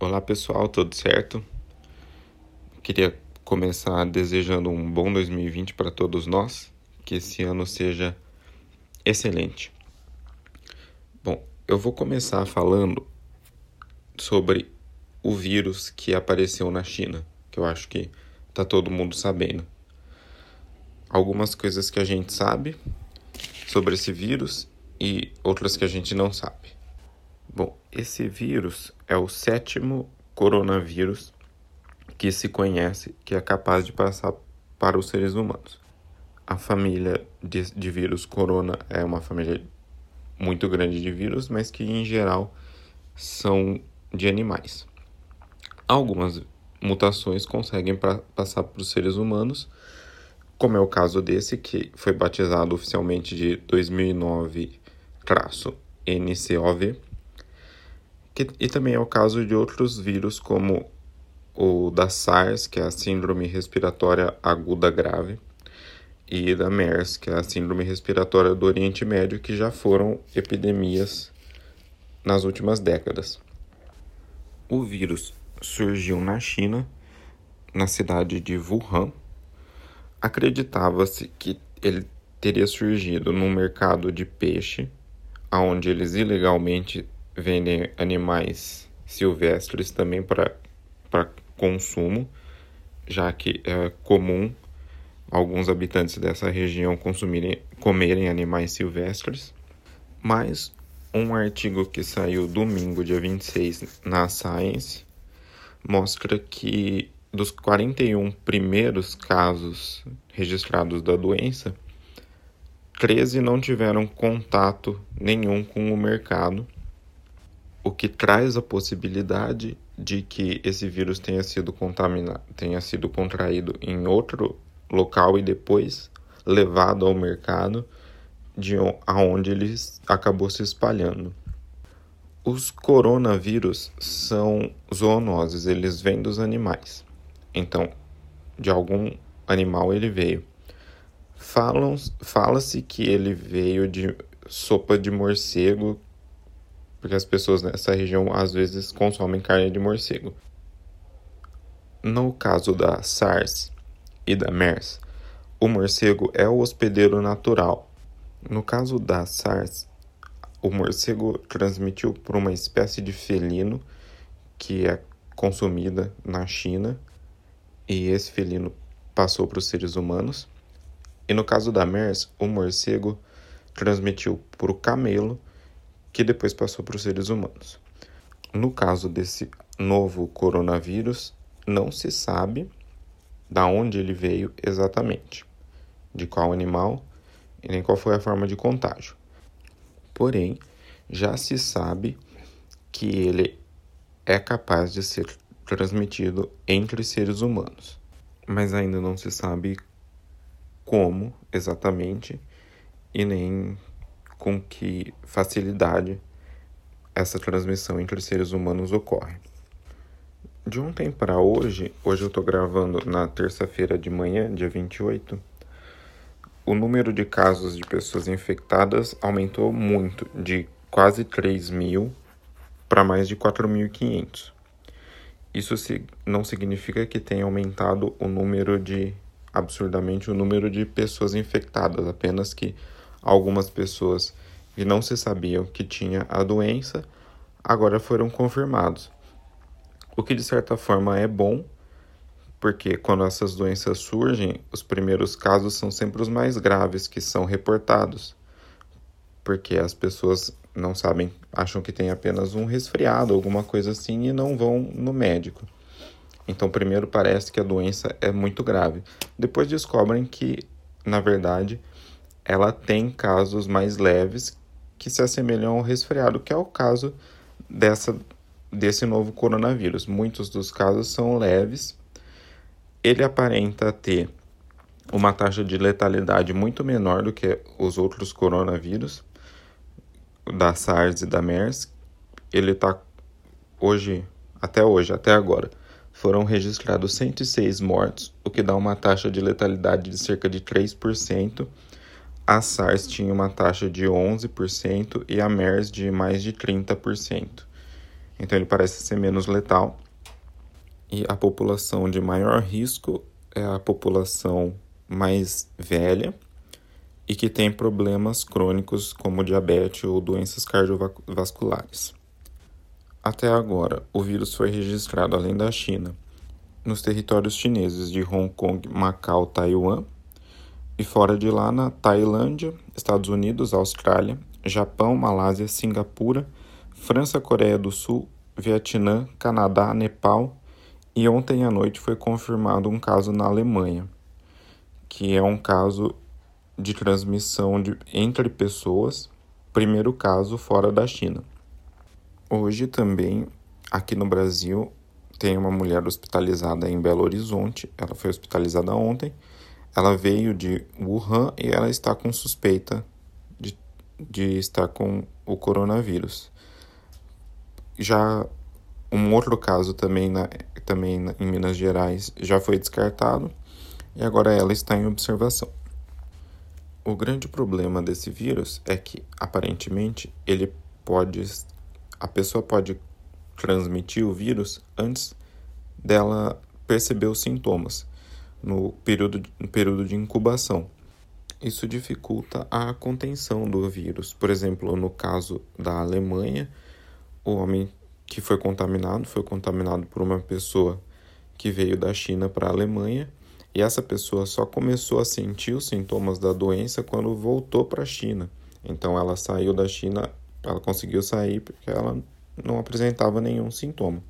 Olá pessoal, tudo certo? Queria começar desejando um bom 2020 para todos nós, que esse ano seja excelente. Bom, eu vou começar falando sobre o vírus que apareceu na China que eu acho que tá todo mundo sabendo. Algumas coisas que a gente sabe sobre esse vírus e outras que a gente não sabe. Bom, esse vírus é o sétimo coronavírus que se conhece que é capaz de passar para os seres humanos. A família de, de vírus corona é uma família muito grande de vírus, mas que em geral são de animais. Algumas mutações conseguem pra, passar para os seres humanos, como é o caso desse, que foi batizado oficialmente de 2009-NCOV, que, e também é o caso de outros vírus, como o da SARS, que é a Síndrome Respiratória Aguda Grave, e da MERS, que é a Síndrome Respiratória do Oriente Médio, que já foram epidemias nas últimas décadas. O vírus surgiu na China, na cidade de Wuhan. Acreditava-se que ele teria surgido no mercado de peixe, onde eles ilegalmente vendem animais silvestres também para consumo, já que é comum alguns habitantes dessa região consumirem, comerem animais silvestres. Mas um artigo que saiu domingo, dia 26, na Science, mostra que dos 41 primeiros casos registrados da doença, 13 não tiveram contato nenhum com o mercado, o que traz a possibilidade de que esse vírus tenha sido contaminado, tenha sido contraído em outro local e depois levado ao mercado de aonde ele acabou se espalhando. Os coronavírus são zoonoses, eles vêm dos animais. Então, de algum animal ele veio. Fala-se que ele veio de sopa de morcego porque as pessoas nessa região às vezes consomem carne de morcego. No caso da SARS e da MERS, o morcego é o hospedeiro natural. No caso da SARS, o morcego transmitiu por uma espécie de felino que é consumida na China e esse felino passou para os seres humanos. E no caso da MERS, o morcego transmitiu por o camelo que depois passou para os seres humanos. No caso desse novo coronavírus, não se sabe da onde ele veio exatamente, de qual animal e nem qual foi a forma de contágio. Porém, já se sabe que ele é capaz de ser transmitido entre seres humanos, mas ainda não se sabe como exatamente e nem com que facilidade essa transmissão entre seres humanos ocorre. De ontem para hoje, hoje eu estou gravando na terça-feira de manhã, dia 28, o número de casos de pessoas infectadas aumentou muito, de quase 3 mil para mais de 4.500. Isso não significa que tenha aumentado o número de, absurdamente, o número de pessoas infectadas, apenas que Algumas pessoas que não se sabiam que tinha a doença agora foram confirmados. O que de certa forma é bom, porque quando essas doenças surgem, os primeiros casos são sempre os mais graves que são reportados, porque as pessoas não sabem, acham que tem apenas um resfriado, alguma coisa assim e não vão no médico. Então, primeiro parece que a doença é muito grave. Depois descobrem que, na verdade, ela tem casos mais leves que se assemelham ao resfriado, que é o caso dessa, desse novo coronavírus. Muitos dos casos são leves. Ele aparenta ter uma taxa de letalidade muito menor do que os outros coronavírus, da SARS e da MERS. Ele está hoje, até hoje, até agora, foram registrados 106 mortos, o que dá uma taxa de letalidade de cerca de 3% a SARS tinha uma taxa de 11% e a MERS de mais de 30%. Então ele parece ser menos letal. E a população de maior risco é a população mais velha e que tem problemas crônicos como diabetes ou doenças cardiovasculares. Até agora, o vírus foi registrado além da China nos territórios chineses de Hong Kong, Macau, Taiwan e fora de lá, na Tailândia, Estados Unidos, Austrália, Japão, Malásia, Singapura, França, Coreia do Sul, Vietnã, Canadá, Nepal, E ontem à noite foi confirmado um caso na Alemanha, que é um caso de transmissão de, entre pessoas, primeiro caso fora da China. Hoje também, aqui no Brasil, tem uma mulher hospitalizada em Belo Horizonte. Ela foi hospitalizada ontem. Ela veio de Wuhan e ela está com suspeita de, de estar com o coronavírus. Já um outro caso também, na, também na, em Minas Gerais já foi descartado e agora ela está em observação. O grande problema desse vírus é que aparentemente ele pode a pessoa pode transmitir o vírus antes dela perceber os sintomas, no período, no período de incubação. Isso dificulta a contenção do vírus. Por exemplo, no caso da Alemanha, o homem que foi contaminado foi contaminado por uma pessoa que veio da China para a Alemanha e essa pessoa só começou a sentir os sintomas da doença quando voltou para a China. Então ela saiu da China, ela conseguiu sair porque ela não apresentava nenhum sintoma.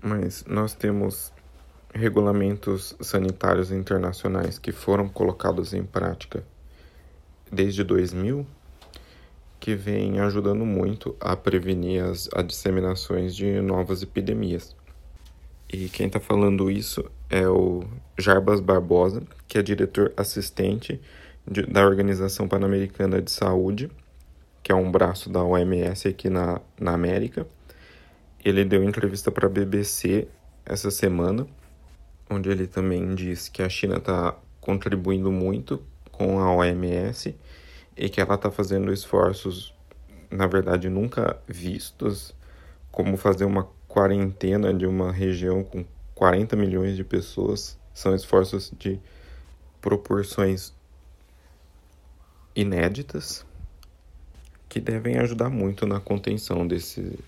Mas nós temos regulamentos sanitários internacionais que foram colocados em prática desde 2000 que vem ajudando muito a prevenir as, as disseminações de novas epidemias. E quem está falando isso é o Jarbas Barbosa, que é diretor assistente de, da Organização Pan-Americana de Saúde, que é um braço da OMS aqui na, na América. Ele deu entrevista para a BBC essa semana, onde ele também disse que a China está contribuindo muito com a OMS e que ela está fazendo esforços, na verdade, nunca vistos, como fazer uma quarentena de uma região com 40 milhões de pessoas. São esforços de proporções inéditas que devem ajudar muito na contenção desse,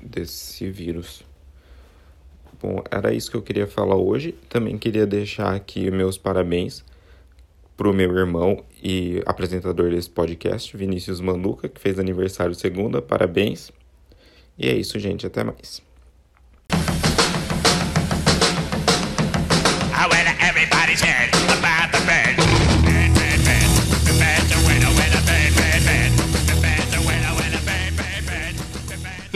desse vírus. Bom, era isso que eu queria falar hoje. Também queria deixar aqui meus parabéns para o meu irmão e apresentador desse podcast, Vinícius Manduca, que fez aniversário segunda. Parabéns. E é isso, gente. Até mais.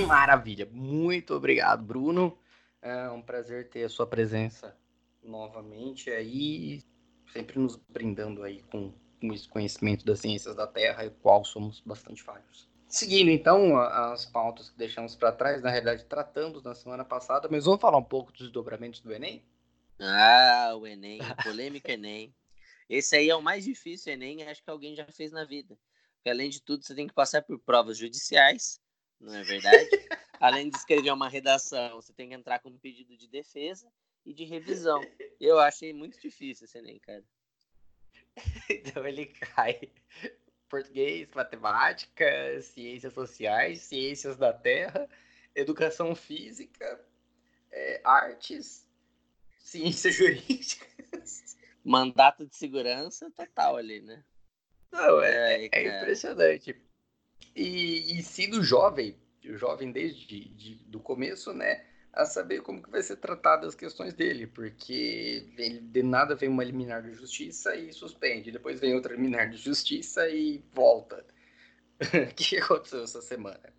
Maravilha. Muito obrigado, Bruno. É um prazer ter a sua presença novamente aí, sempre nos brindando aí com, com esse conhecimento das ciências da Terra e qual somos bastante falhos. Seguindo então as pautas que deixamos para trás, na realidade tratamos na semana passada, mas vamos falar um pouco dos desdobramentos do Enem? Ah, o Enem, polêmica Enem. Esse aí é o mais difícil Enem, acho que alguém já fez na vida. Porque além de tudo, você tem que passar por provas judiciais, não é verdade? Além de escrever uma redação, você tem que entrar com um pedido de defesa e de revisão. Eu achei muito difícil esse Enem, cara. Então ele cai português, matemática, ciências sociais, ciências da terra, educação física, é, artes, ciências jurídicas. Mandato de segurança total ali, né? Não, é, é, é impressionante. E, e sendo jovem, jovem desde de, do começo, né? A saber como que vai ser tratadas as questões dele, porque ele, de nada vem uma liminar de justiça e suspende, depois vem outra liminar de justiça e volta. o que aconteceu essa semana?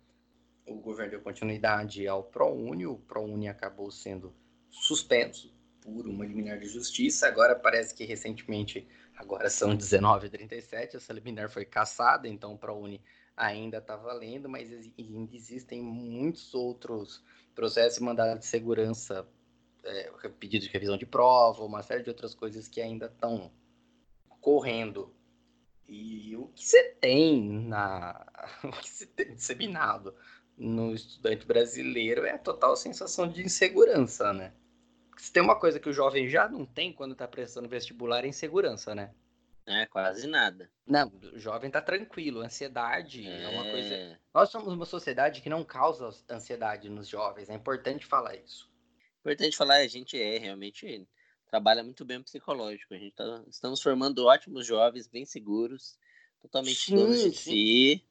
O governo deu continuidade ao ProUni, o ProUni acabou sendo suspenso por uma liminar de justiça, agora parece que recentemente, agora são 19h37, essa liminar foi cassada, então o ProUni ainda está valendo, mas ainda existem muitos outros processos e mandados de segurança, é, pedido de revisão de prova, uma série de outras coisas que ainda estão correndo. E o que você tem na. O que você tem disseminado no estudante brasileiro é a total sensação de insegurança, né? Se tem uma coisa que o jovem já não tem quando está prestando vestibular é insegurança, né? É, quase nada. Não, o jovem tá tranquilo. Ansiedade é... é... uma coisa. Nós somos uma sociedade que não causa ansiedade nos jovens. É importante falar isso. Importante falar, a gente é realmente trabalha muito bem o psicológico. A gente tá, estamos formando ótimos jovens, bem seguros, totalmente sim, donos de sim. si.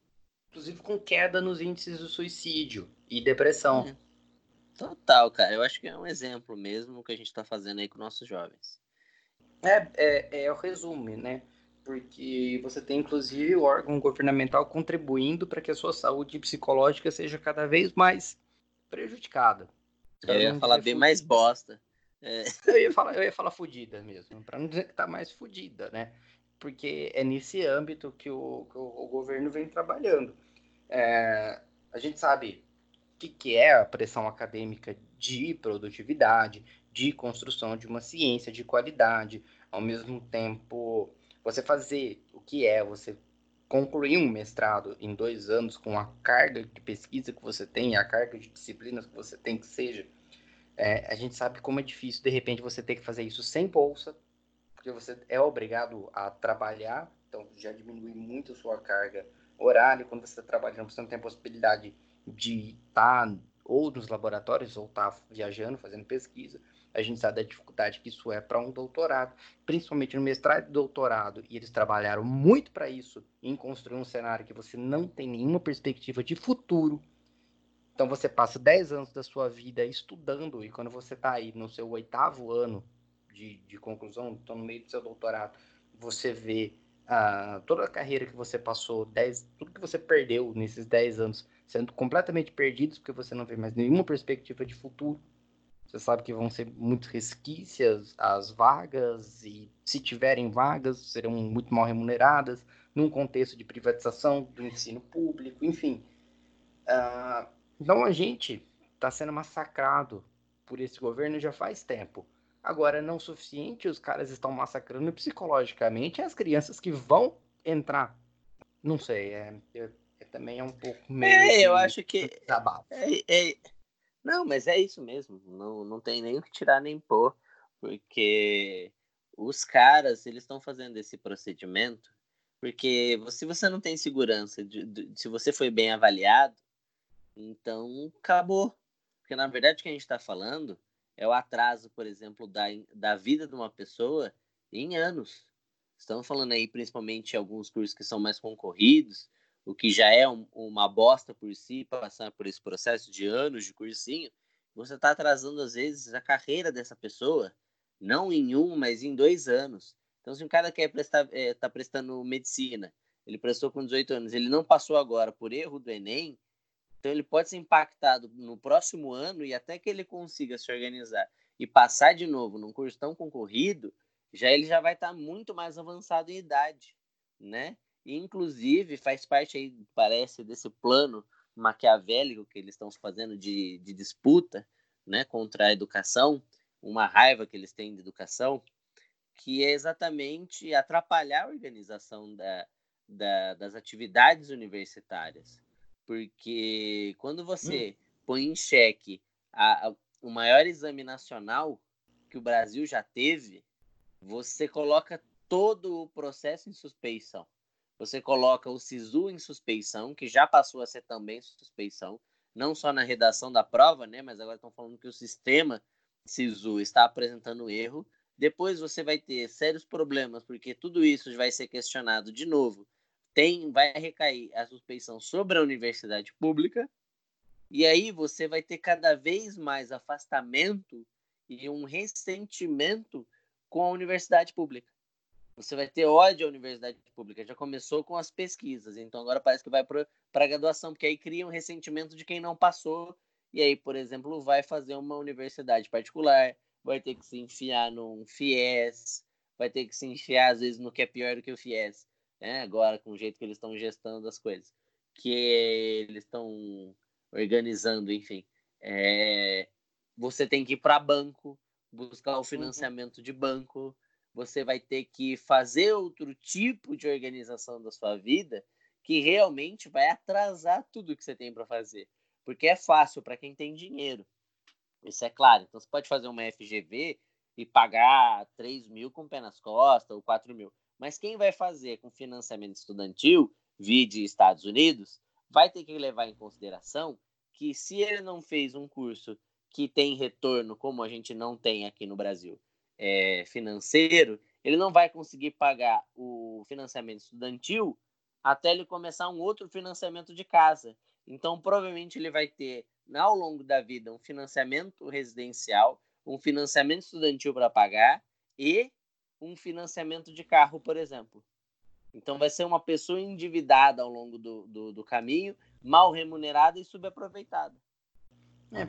Inclusive com queda nos índices do suicídio e depressão. É. Total, cara. Eu acho que é um exemplo mesmo que a gente está fazendo aí com nossos jovens. É, é, é o resumo, né? Porque você tem, inclusive, o órgão governamental contribuindo para que a sua saúde psicológica seja cada vez mais prejudicada. Eu ia falar bem mais bosta. É. Eu, ia falar, eu ia falar fudida mesmo, para não dizer que tá mais fudida, né? Porque é nesse âmbito que o, que o, o governo vem trabalhando. É, a gente sabe o que, que é a pressão acadêmica de produtividade, de construção de uma ciência de qualidade, ao mesmo tempo você fazer o que é você concluir um mestrado em dois anos com a carga de pesquisa que você tem, a carga de disciplinas que você tem que seja, é, a gente sabe como é difícil de repente você ter que fazer isso sem bolsa, porque você é obrigado a trabalhar, então já diminui muito a sua carga horária, quando você está trabalhando, você não tem a possibilidade de estar tá ou nos laboratórios ou estar tá viajando, fazendo pesquisa. A gente sabe da dificuldade que isso é para um doutorado, principalmente no mestrado e doutorado, e eles trabalharam muito para isso, em construir um cenário que você não tem nenhuma perspectiva de futuro. Então você passa 10 anos da sua vida estudando, e quando você está aí no seu oitavo ano de, de conclusão, então no meio do seu doutorado, você vê uh, toda a carreira que você passou, 10, tudo que você perdeu nesses 10 anos, sendo completamente perdidos, porque você não vê mais nenhuma perspectiva de futuro. Você sabe que vão ser muito resquícias as vagas, e se tiverem vagas, serão muito mal remuneradas, num contexto de privatização do ensino público, enfim. Uh, então a gente está sendo massacrado por esse governo já faz tempo. Agora, não o suficiente, os caras estão massacrando psicologicamente as crianças que vão entrar. Não sei, é, é, é também é um pouco meio. É, eu acho que. É, é, não, mas é isso mesmo. Não, não tem nem o que tirar nem pôr, porque os caras eles estão fazendo esse procedimento porque se você não tem segurança de, de, se você foi bem avaliado, então acabou. Porque na verdade o que a gente está falando é o atraso, por exemplo, da, da vida de uma pessoa em anos. Estamos falando aí principalmente alguns cursos que são mais concorridos, o que já é um, uma bosta por si, passar por esse processo de anos de cursinho, você está atrasando, às vezes, a carreira dessa pessoa, não em um, mas em dois anos. Então, se um cara quer prestar, é, tá prestando medicina, ele prestou com 18 anos, ele não passou agora por erro do Enem, então ele pode ser impactado no próximo ano e até que ele consiga se organizar e passar de novo num curso tão concorrido, já ele já vai estar tá muito mais avançado em idade, né? E, inclusive, faz parte aí, parece, desse plano maquiavélico que eles estão fazendo de, de disputa né, contra a educação, uma raiva que eles têm de educação, que é exatamente atrapalhar a organização da, da, das atividades universitárias. Porque quando você hum. põe em xeque a, a, o maior exame nacional que o Brasil já teve, você coloca todo o processo em suspeição. Você coloca o SISU em suspeição, que já passou a ser também suspeição, não só na redação da prova, né, mas agora estão falando que o sistema SISU está apresentando erro. Depois você vai ter sérios problemas, porque tudo isso vai ser questionado de novo. Tem, vai recair a suspeição sobre a universidade pública, e aí você vai ter cada vez mais afastamento e um ressentimento com a universidade pública. Você vai ter ódio à universidade pública. Já começou com as pesquisas, então agora parece que vai para a graduação, porque aí cria um ressentimento de quem não passou, e aí, por exemplo, vai fazer uma universidade particular, vai ter que se enfiar num FIES, vai ter que se enfiar, às vezes, no que é pior do que o FIES, né? agora com o jeito que eles estão gestando as coisas, que eles estão organizando, enfim. É... Você tem que ir para banco, buscar o uhum. financiamento de banco, você vai ter que fazer outro tipo de organização da sua vida que realmente vai atrasar tudo que você tem para fazer. Porque é fácil para quem tem dinheiro. Isso é claro. Então você pode fazer uma FGV e pagar 3 mil com pé nas costas ou 4 mil. Mas quem vai fazer com financiamento estudantil, vide Estados Unidos, vai ter que levar em consideração que se ele não fez um curso que tem retorno como a gente não tem aqui no Brasil, é, financeiro, ele não vai conseguir pagar o financiamento estudantil até ele começar um outro financiamento de casa. Então, provavelmente, ele vai ter ao longo da vida, um financiamento residencial, um financiamento estudantil para pagar e um financiamento de carro, por exemplo. Então, vai ser uma pessoa endividada ao longo do, do, do caminho, mal remunerada e subaproveitada. É,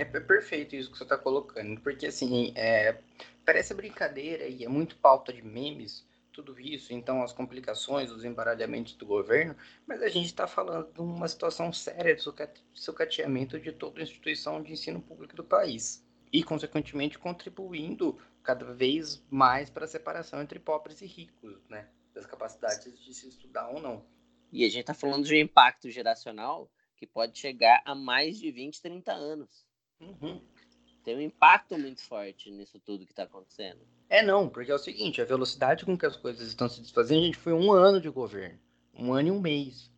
é perfeito isso que você está colocando, porque assim, é, parece brincadeira e é muito pauta de memes, tudo isso, então as complicações, os embaralhamentos do governo, mas a gente está falando de uma situação séria de sucateamento de toda a instituição de ensino público do país e, consequentemente, contribuindo cada vez mais para a separação entre pobres e ricos, né? Das capacidades de se estudar ou não. E a gente está falando de um impacto geracional que pode chegar a mais de 20, 30 anos. Uhum. Tem um impacto muito forte nisso tudo que está acontecendo. É não, porque é o seguinte, a velocidade com que as coisas estão se desfazendo, a gente foi um ano de governo, um ano e um mês.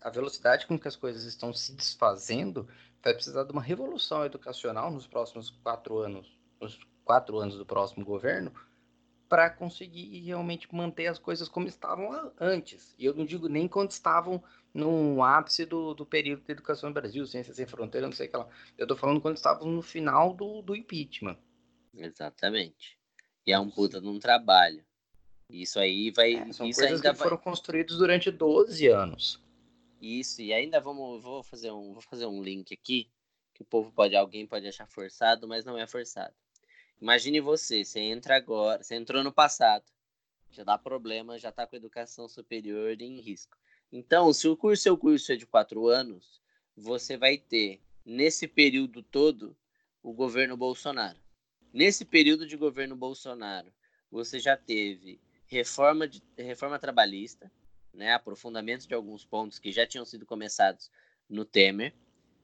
A velocidade com que as coisas estão se desfazendo vai precisar de uma revolução educacional nos próximos quatro anos, nos quatro anos do próximo governo, para conseguir realmente manter as coisas como estavam antes. E eu não digo nem quando estavam no ápice do, do período de educação no Brasil, Ciência Sem Fronteira, não sei o que lá. Eu estou falando quando estavam no final do, do impeachment. Exatamente. E é um puta de um trabalho. Isso aí vai. É, são isso coisas que vai... foram construídas durante 12 anos. Isso, e ainda vamos. Vou fazer um, vou fazer um link aqui, que o povo pode, alguém pode achar forçado, mas não é forçado. Imagine você, você entra agora, você entrou no passado, já dá problema, já está com educação superior em risco. Então, se o curso, seu curso é de quatro anos, você vai ter, nesse período todo, o governo Bolsonaro. Nesse período de governo Bolsonaro, você já teve reforma, de, reforma trabalhista, né, aprofundamento de alguns pontos que já tinham sido começados no Temer.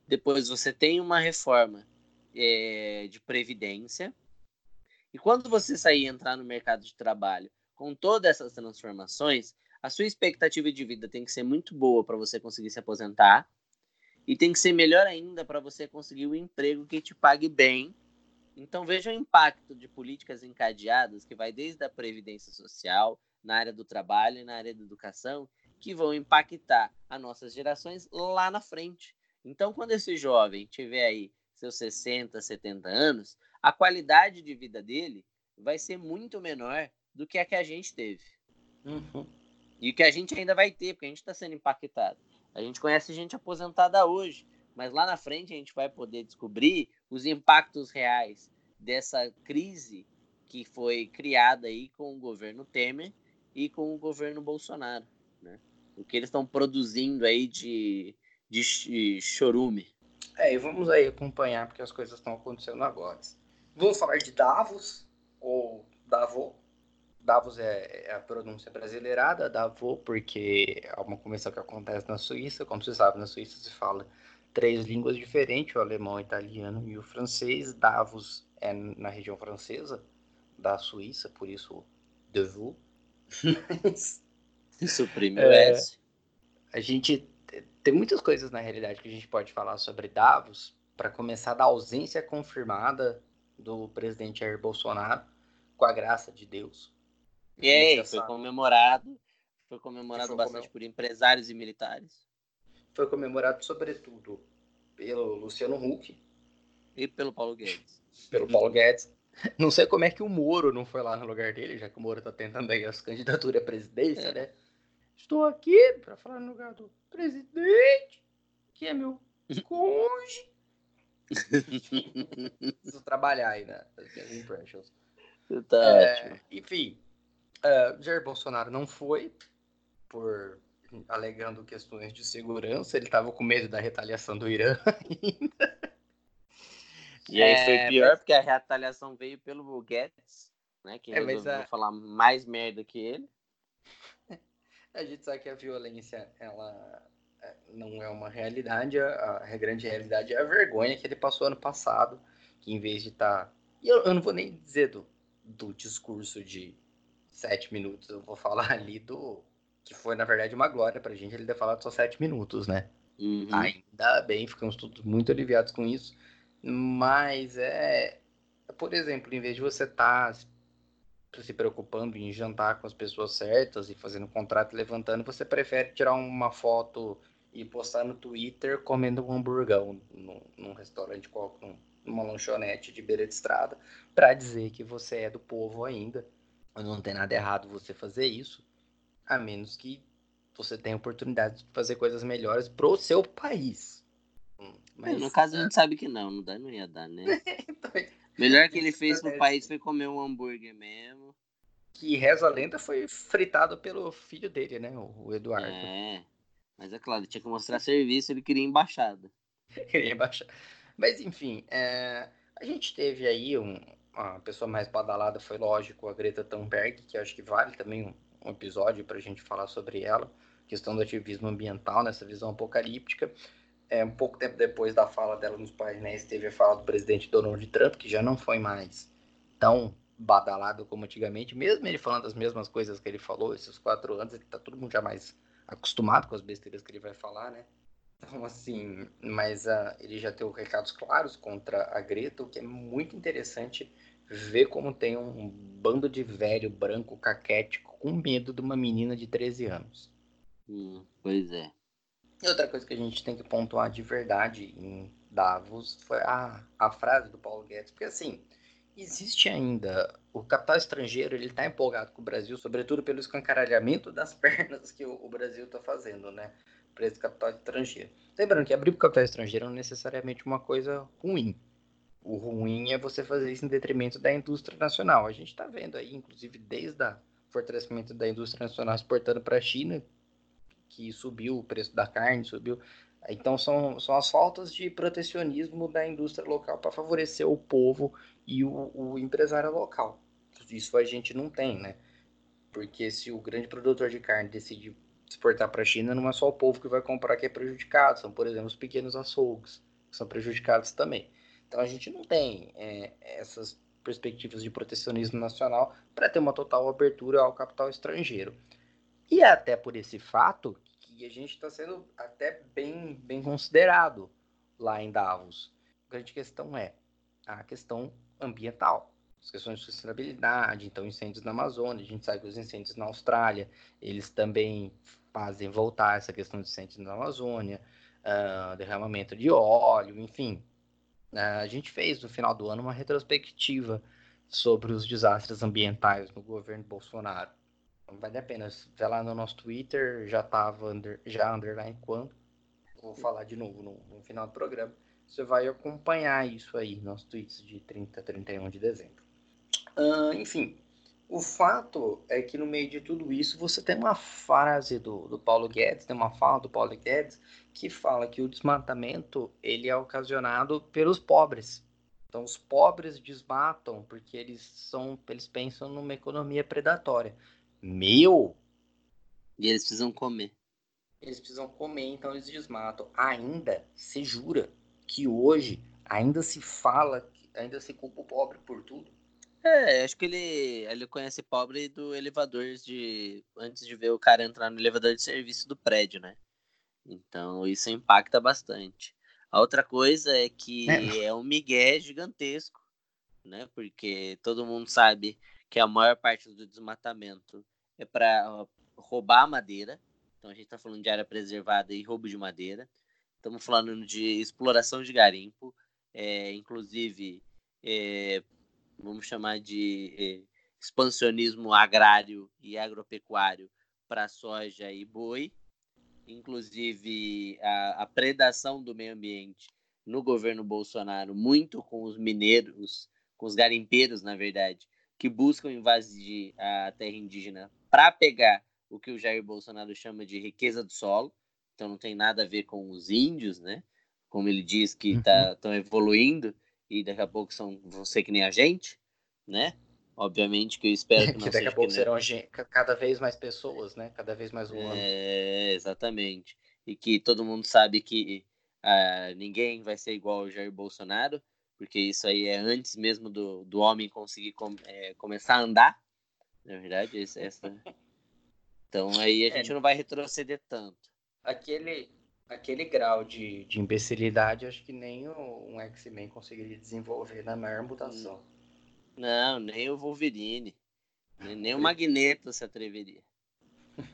Depois você tem uma reforma é, de previdência. E quando você sair e entrar no mercado de trabalho com todas essas transformações, a sua expectativa de vida tem que ser muito boa para você conseguir se aposentar. E tem que ser melhor ainda para você conseguir um emprego que te pague bem então veja o impacto de políticas encadeadas que vai desde a previdência social, na área do trabalho e na área da educação, que vão impactar as nossas gerações lá na frente. Então, quando esse jovem tiver aí seus 60, 70 anos, a qualidade de vida dele vai ser muito menor do que a que a gente teve. Uhum. E que a gente ainda vai ter, porque a gente está sendo impactado. A gente conhece gente aposentada hoje, mas lá na frente a gente vai poder descobrir os impactos reais dessa crise que foi criada aí com o governo Temer e com o governo Bolsonaro, né? O que eles estão produzindo aí de, de chorume. É, e vamos aí acompanhar porque as coisas estão acontecendo agora. Vamos falar de Davos ou Davos. Davos é, é a pronúncia brasileirada, Davos, porque é uma convenção que acontece na Suíça. Como você sabe, na Suíça se fala três línguas diferentes, o alemão, o italiano e o francês. Davos é na região francesa da Suíça, por isso Davos. Suprime o é, S. A gente tem muitas coisas na realidade que a gente pode falar sobre Davos, para começar da ausência confirmada do presidente Jair Bolsonaro, com a graça de Deus. E aí, foi comemorado, foi comemorado foi bastante por empresários e militares foi comemorado sobretudo pelo Luciano Huck. E pelo Paulo Guedes. Pelo Paulo Guedes. Não sei como é que o Moro não foi lá no lugar dele, já que o Moro está tentando aí as candidaturas à presidência, é. né? Estou aqui para falar no lugar do presidente, que é meu cônjuge. Preciso trabalhar aí né? minhas impressions. Tá é, enfim, uh, Jair Bolsonaro não foi por alegando questões de segurança, ele estava com medo da retaliação do Irã ainda. E aí foi é, pior, mas... porque a retaliação veio pelo Guedes, né? Que é, resolveu a... falar mais merda que ele. A gente sabe que a violência, ela é, não é uma realidade, a, a grande realidade é a vergonha que ele passou ano passado, que em vez de estar... Tá... E eu, eu não vou nem dizer do, do discurso de sete minutos, eu vou falar ali do que foi, na verdade, uma glória pra gente ele ter falado só sete minutos, né? Uhum. Ainda bem, ficamos todos muito aliviados com isso. Mas é. Por exemplo, em vez de você estar tá se preocupando em jantar com as pessoas certas e fazendo contrato levantando, você prefere tirar uma foto e postar no Twitter comendo um hamburgão num, num restaurante qualquer, numa lanchonete de beira de estrada, para dizer que você é do povo ainda. Não tem nada errado você fazer isso, a menos que você tenha oportunidade de fazer coisas melhores pro seu país. Hum, mas, no caso, a gente sabe que não, não, dá, não ia dar, né? então, Melhor que ele fez pro país foi comer um hambúrguer mesmo. Que reza a lenda foi fritado pelo filho dele, né? O Eduardo. É. Mas é claro, tinha que mostrar serviço, ele queria embaixada. queria embaixada. Mas enfim, é... a gente teve aí um, a pessoa mais badalada foi lógico a Greta Thunberg, que acho que vale também um, episódio para a gente falar sobre ela, questão do ativismo ambiental nessa visão apocalíptica. É, um pouco tempo depois da fala dela nos painéis, teve a fala do presidente Donald Trump, que já não foi mais tão badalado como antigamente, mesmo ele falando as mesmas coisas que ele falou esses quatro anos, ele tá todo mundo já mais acostumado com as besteiras que ele vai falar, né? Então, assim, mas uh, ele já deu recados claros contra a Greta, o que é muito interessante ver como tem um bando de velho branco caquético com medo de uma menina de 13 anos. Hum, pois é. E outra coisa que a gente tem que pontuar de verdade em Davos foi a, a frase do Paulo Guedes, porque assim, existe ainda o capital estrangeiro, ele está empolgado com o Brasil, sobretudo pelo escancaralhamento das pernas que o, o Brasil está fazendo, né? Para esse capital estrangeiro. Lembrando que abrir para capital estrangeiro não é necessariamente uma coisa ruim. O ruim é você fazer isso em detrimento da indústria nacional. A gente está vendo aí, inclusive, desde o fortalecimento da indústria nacional exportando para a China, que subiu o preço da carne, subiu. Então, são, são as faltas de protecionismo da indústria local para favorecer o povo e o, o empresário local. Isso a gente não tem, né? Porque se o grande produtor de carne decidir exportar para a China, não é só o povo que vai comprar que é prejudicado, são, por exemplo, os pequenos açougues, que são prejudicados também. Então a gente não tem é, essas perspectivas de protecionismo nacional para ter uma total abertura ao capital estrangeiro. E é até por esse fato que a gente está sendo até bem, bem considerado lá em Davos. A grande questão é a questão ambiental as questões de sustentabilidade, então incêndios na Amazônia, a gente sabe que os incêndios na Austrália, eles também fazem voltar essa questão de incêndios na Amazônia, uh, derramamento de óleo, enfim. Uh, a gente fez no final do ano uma retrospectiva sobre os desastres ambientais no governo Bolsonaro. Então, vale a pena, ver lá no nosso Twitter, já estava under, já underline quando, vou falar de novo no, no final do programa, você vai acompanhar isso aí, nossos tweets de 30 a 31 de dezembro. Uh, enfim, o fato é que no meio de tudo isso você tem uma frase do, do Paulo Guedes, tem uma fala do Paulo Guedes que fala que o desmatamento ele é ocasionado pelos pobres. Então os pobres desmatam porque eles são, eles pensam numa economia predatória. Meu! E eles precisam comer. Eles precisam comer, então eles desmatam. Ainda se jura que hoje ainda se fala, ainda se culpa o pobre por tudo. É, acho que ele, ele conhece pobre do elevador de. antes de ver o cara entrar no elevador de serviço do prédio, né? Então isso impacta bastante. A outra coisa é que é, é um migué gigantesco, né? Porque todo mundo sabe que a maior parte do desmatamento é para roubar madeira. Então a gente está falando de área preservada e roubo de madeira. Estamos falando de exploração de garimpo, é, inclusive é, vamos chamar de eh, expansionismo agrário e agropecuário para soja e boi, inclusive a, a, predação do meio ambiente no governo Bolsonaro, muito com os mineiros, com os garimpeiros, na verdade, que buscam invadir a terra indígena para pegar o que o Jair Bolsonaro chama de riqueza do solo. Então não tem nada a ver com os índios, né? Como ele diz que estão tá, uhum. evoluindo, e daqui a pouco são, ser que nem a gente, né? Obviamente que eu espero que, que daqui a pouco serão cada vez mais pessoas, né? Cada vez mais humanos. É, exatamente. E que todo mundo sabe que uh, ninguém vai ser igual ao Jair Bolsonaro, porque isso aí é antes mesmo do, do homem conseguir com, é, começar a andar, na verdade. Essa, essa... Então aí a é. gente é, não vai retroceder tanto. Aquele, aquele grau de, de imbecilidade, acho que nem o, um X-Men conseguiria desenvolver na maior mutação. Não, nem o Wolverine. Nem, nem o Magneto se atreveria.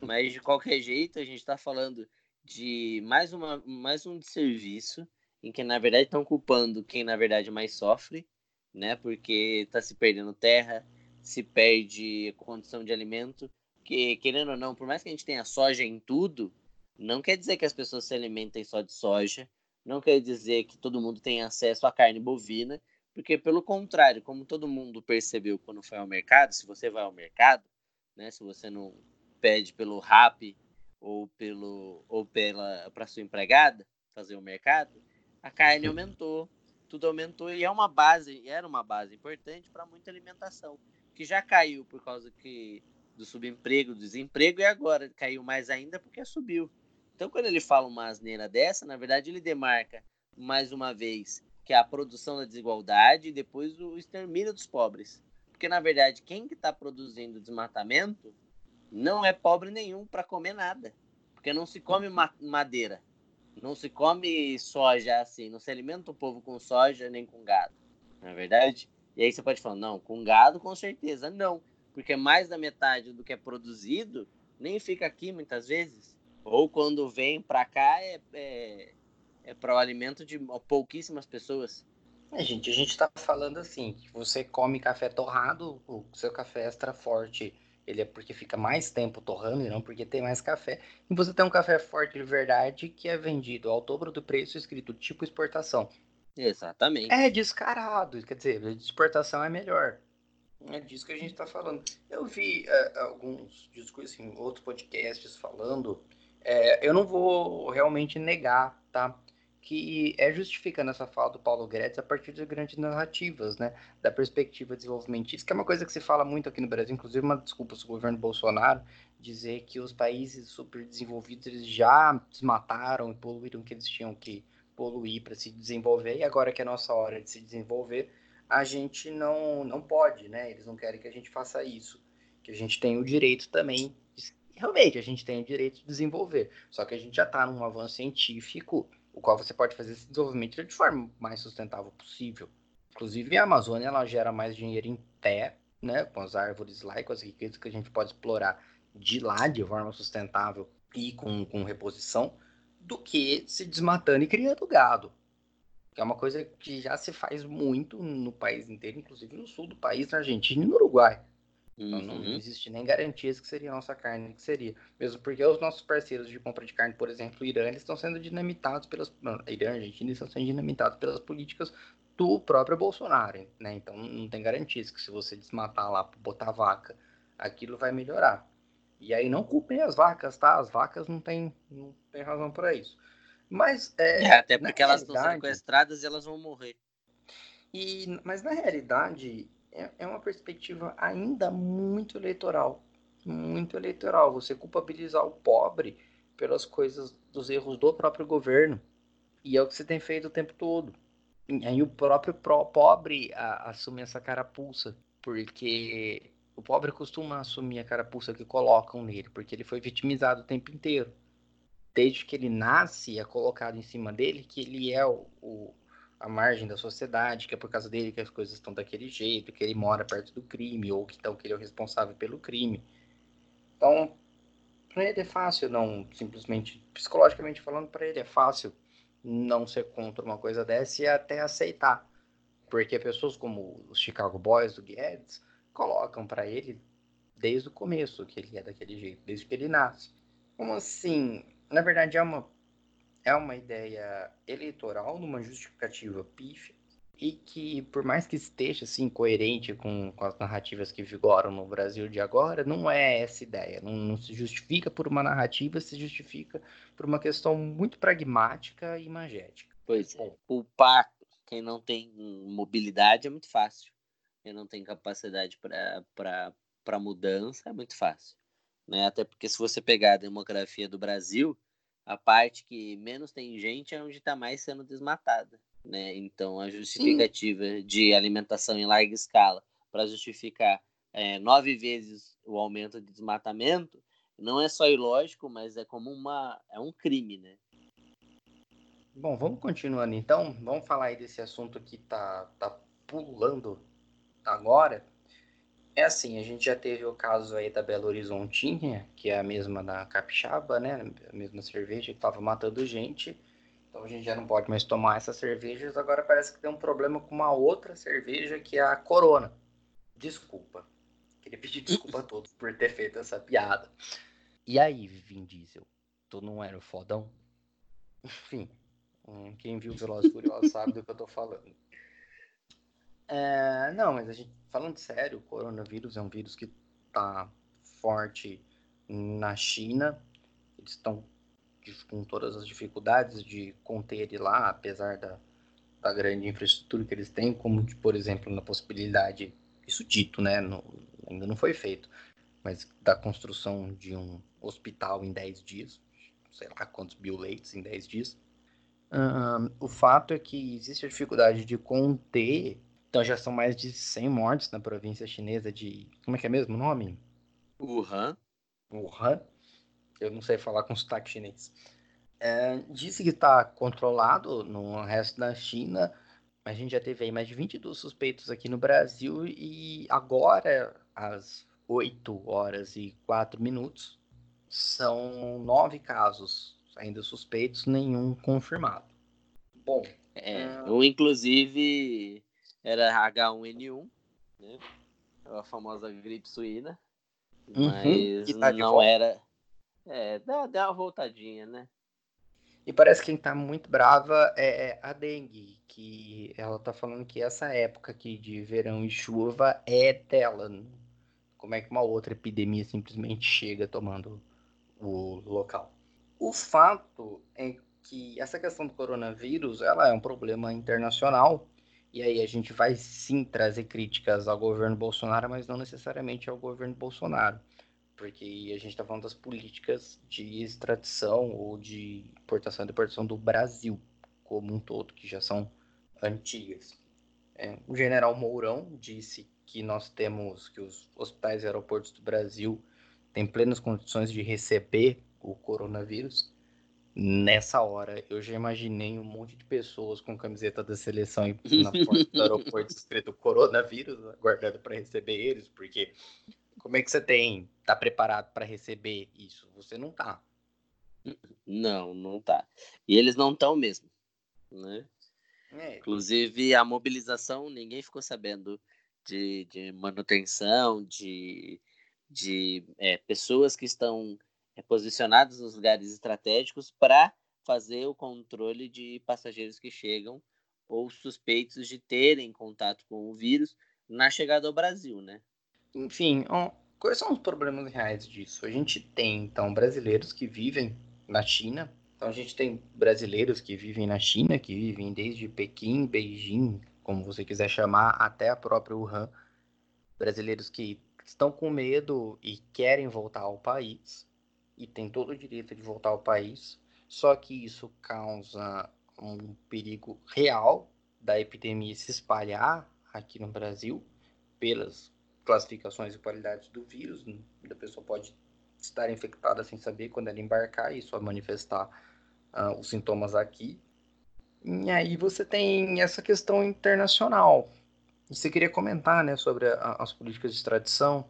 Mas de qualquer jeito, a gente está falando de mais, uma, mais um serviço em que, na verdade, estão culpando quem, na verdade, mais sofre, né? Porque está se perdendo terra, se perde condição de alimento, que, querendo ou não, por mais que a gente tenha soja em tudo, não quer dizer que as pessoas se alimentem só de soja, não quer dizer que todo mundo tenha acesso à carne bovina, porque pelo contrário, como todo mundo percebeu quando foi ao mercado, se você vai ao mercado, né, se você não pede pelo RAP ou pelo ou pela para sua empregada fazer o mercado, a carne aumentou, tudo aumentou e é uma base, era uma base importante para muita alimentação, que já caiu por causa que do subemprego, do desemprego e agora caiu mais ainda porque subiu. Então, quando ele fala uma asneira dessa, na verdade, ele demarca mais uma vez que é a produção da desigualdade e depois o extermínio dos pobres. Porque, na verdade, quem que está produzindo desmatamento não é pobre nenhum para comer nada. Porque não se come ma madeira. Não se come soja assim. Não se alimenta o povo com soja nem com gado. Não é verdade? E aí você pode falar, não, com gado com certeza não. Porque mais da metade do que é produzido nem fica aqui muitas vezes. Ou quando vem para cá é, é, é para o alimento de pouquíssimas pessoas. É, gente, a gente está falando assim, que você come café torrado, o seu café extra forte, ele é porque fica mais tempo torrando e não porque tem mais café. E você tem um café forte de verdade que é vendido ao dobro do preço escrito tipo exportação. Exatamente. É descarado, quer dizer, a exportação é melhor. É disso que a gente está falando. Eu vi uh, alguns discursos, assim, outros podcasts falando é, eu não vou realmente negar, tá? Que é justificando essa fala do Paulo Guedes a partir de grandes narrativas, né? Da perspectiva desenvolvimentista, que é uma coisa que se fala muito aqui no Brasil, inclusive uma desculpa do governo Bolsonaro, dizer que os países super desenvolvidos eles já desmataram e poluíram o que eles tinham que poluir para se desenvolver, e agora que é a nossa hora de se desenvolver, a gente não, não pode, né? Eles não querem que a gente faça isso, que a gente tem o direito também realmente a gente tem o direito de desenvolver. Só que a gente já está num avanço científico, o qual você pode fazer esse desenvolvimento de forma mais sustentável possível. Inclusive, a Amazônia ela gera mais dinheiro em pé, né, com as árvores lá e com as riquezas que a gente pode explorar de lá de forma sustentável e com, com reposição, do que se desmatando e criando gado. Que é uma coisa que já se faz muito no país inteiro, inclusive no sul do país, na Argentina e no Uruguai. Uhum. Não, não, existe nem garantias que seria a nossa carne, que seria. Mesmo porque os nossos parceiros de compra de carne, por exemplo, o Irã, eles estão sendo dinamitados pelas. Não, Irã, Argentina, estão sendo dinamitados pelas políticas do próprio Bolsonaro, né? Então não tem garantias que se você desmatar lá, botar vaca, aquilo vai melhorar. E aí não culpem as vacas, tá? As vacas não tem, não tem razão para isso. Mas. É, é até porque elas estão sequestradas e elas vão morrer. E, mas na realidade, é, é uma perspectiva ainda muito eleitoral. Muito eleitoral. Você culpabilizar o pobre pelas coisas, dos erros do próprio governo. E é o que você tem feito o tempo todo. E aí o próprio pobre a, assume essa carapuça. Porque o pobre costuma assumir a carapuça que colocam nele, porque ele foi vitimizado o tempo inteiro. Desde que ele nasce, é colocado em cima dele que ele é o, o à margem da sociedade, que é por causa dele que as coisas estão daquele jeito, que ele mora perto do crime, ou que, então, que ele é o responsável pelo crime. Então, para ele é fácil não, simplesmente, psicologicamente falando, para ele é fácil não ser contra uma coisa dessa e até aceitar. Porque pessoas como os Chicago Boys, do Guedes, colocam para ele desde o começo que ele é daquele jeito, desde que ele nasce. Como assim? Na verdade, é uma é uma ideia eleitoral numa justificativa pífia e que, por mais que esteja assim, coerente com, com, as narrativas que vigoram no Brasil de agora, não é essa ideia. Não, não, se justifica por uma narrativa, se justifica por uma questão muito pragmática e imagética. Pois é. Culpar quem não tem mobilidade é muito fácil. Quem não tem capacidade para mudança é muito fácil. Né? Até porque se você pegar a demografia do Brasil, a parte que menos tem gente é onde está mais sendo desmatada. Né? Então, a justificativa Sim. de alimentação em larga escala para justificar é, nove vezes o aumento de desmatamento não é só ilógico, mas é como uma é um crime, né? Bom, vamos continuando então. Vamos falar aí desse assunto que tá, tá pulando agora. É assim, a gente já teve o caso aí da Belo Horizontinha, que é a mesma da Capixaba, né? A mesma cerveja que tava matando gente. Então a gente já não pode mais tomar essas cervejas. Agora parece que tem um problema com uma outra cerveja, que é a Corona. Desculpa. Queria pedir desculpa a todos por ter feito essa piada. E aí, Vin Diesel? Tu não era o fodão? Enfim, hum, quem viu Velozes Furiosos sabe do que eu tô falando. É, não, mas a gente, falando sério, o coronavírus é um vírus que tá forte na China. Eles estão com todas as dificuldades de conter ele lá, apesar da, da grande infraestrutura que eles têm, como, por exemplo, na possibilidade, isso dito, né, no, ainda não foi feito, mas da construção de um hospital em 10 dias, sei lá quantos leitos em 10 dias. Um, o fato é que existe a dificuldade de conter, então já são mais de 100 mortes na província chinesa de, como é que é mesmo o nome? Wuhan. Wuhan eu não sei falar com sotaque chinês. É, disse que está controlado no resto da China. A gente já teve aí mais de 22 suspeitos aqui no Brasil e agora, às 8 horas e 4 minutos, são nove casos ainda suspeitos, nenhum confirmado. Bom. É. Um, inclusive, era H1N1, né? A famosa gripe suína. Uhum, mas tá não era é, dá, dá uma voltadinha, né? E parece que quem tá muito brava é a dengue, que ela tá falando que essa época aqui de verão e chuva é dela. Como é que uma outra epidemia simplesmente chega tomando o local? O fato é que essa questão do coronavírus, ela é um problema internacional, e aí a gente vai sim trazer críticas ao governo Bolsonaro, mas não necessariamente ao governo Bolsonaro porque a gente está falando das políticas de extradição ou de importação e deportação do Brasil como um todo, que já são antigas. É, o general Mourão disse que nós temos que os hospitais e aeroportos do Brasil têm plenas condições de receber o coronavírus. Nessa hora, eu já imaginei um monte de pessoas com camiseta da seleção na porta do aeroporto escrito coronavírus, aguardando para receber eles, porque como é que você tem tá preparado para receber isso? Você não tá. Não, não tá. E eles não estão mesmo, né? É. Inclusive a mobilização, ninguém ficou sabendo de, de manutenção, de, de é, pessoas que estão posicionadas nos lugares estratégicos para fazer o controle de passageiros que chegam ou suspeitos de terem contato com o vírus na chegada ao Brasil, né? Enfim, quais são os problemas reais disso? A gente tem, então, brasileiros que vivem na China. Então, a gente tem brasileiros que vivem na China, que vivem desde Pequim, Beijing, como você quiser chamar, até a própria Wuhan. Brasileiros que estão com medo e querem voltar ao país, e têm todo o direito de voltar ao país, só que isso causa um perigo real da epidemia se espalhar aqui no Brasil pelas classificações e qualidades do vírus. Né? A pessoa pode estar infectada sem saber quando ela embarcar e só manifestar uh, os sintomas aqui. E aí você tem essa questão internacional. E você queria comentar né, sobre a, as políticas de extradição?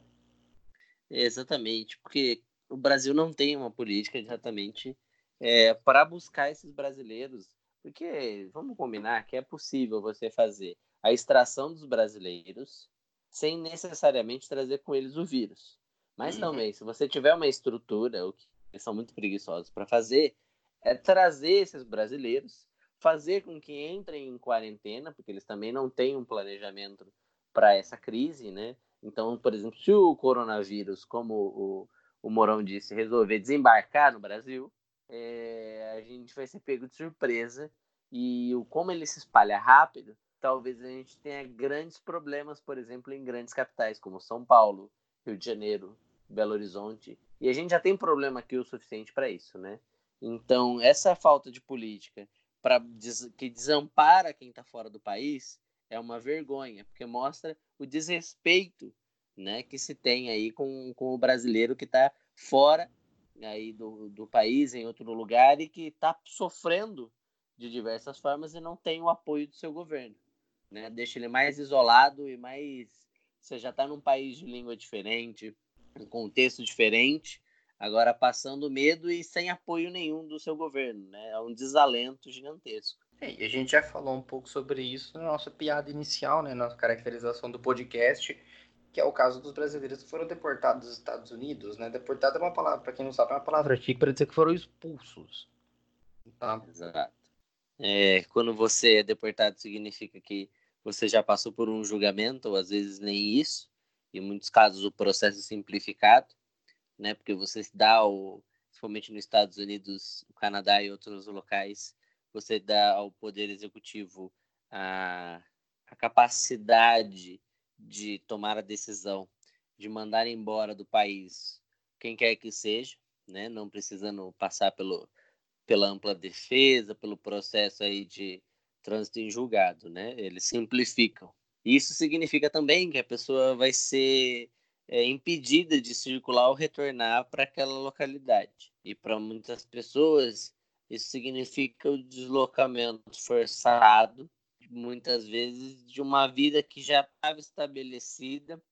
Exatamente, porque o Brasil não tem uma política exatamente é, para buscar esses brasileiros. Porque vamos combinar que é possível você fazer a extração dos brasileiros sem necessariamente trazer com eles o vírus. Mas uhum. também, se você tiver uma estrutura, o que eles são muito preguiçosos para fazer, é trazer esses brasileiros, fazer com que entrem em quarentena, porque eles também não têm um planejamento para essa crise, né? Então, por exemplo, se o coronavírus, como o, o Morão disse, resolver desembarcar no Brasil, é, a gente vai ser pego de surpresa e o como ele se espalha rápido talvez a gente tenha grandes problemas, por exemplo, em grandes capitais como São Paulo, Rio de Janeiro, Belo Horizonte. E a gente já tem problema aqui o suficiente para isso, né? Então, essa falta de política para que desampara quem está fora do país é uma vergonha, porque mostra o desrespeito né, que se tem aí com, com o brasileiro que está fora aí do, do país, em outro lugar, e que está sofrendo de diversas formas e não tem o apoio do seu governo né? Deixa ele mais isolado e mais você já está num país de língua diferente, um contexto diferente, agora passando medo e sem apoio nenhum do seu governo, né? É um desalento gigantesco. É, e a gente já falou um pouco sobre isso na nossa piada inicial, né? Nossa caracterização do podcast, que é o caso dos brasileiros que foram deportados dos Estados Unidos, né? Deportado é uma palavra, para quem não sabe, é uma palavra chique para dizer que foram expulsos. Tá? Exato. É, quando você é deportado, significa que você já passou por um julgamento, ou às vezes nem isso, em muitos casos o processo simplificado, né? Porque você dá o, principalmente nos Estados Unidos, Canadá e outros locais, você dá ao poder executivo a, a capacidade de tomar a decisão de mandar embora do país quem quer que seja, né? Não precisando passar pelo pela ampla defesa, pelo processo aí de trânsito em julgado, né? Eles simplificam. Isso significa também que a pessoa vai ser é, impedida de circular ou retornar para aquela localidade. E para muitas pessoas, isso significa o deslocamento forçado, muitas vezes, de uma vida que já estava estabelecida.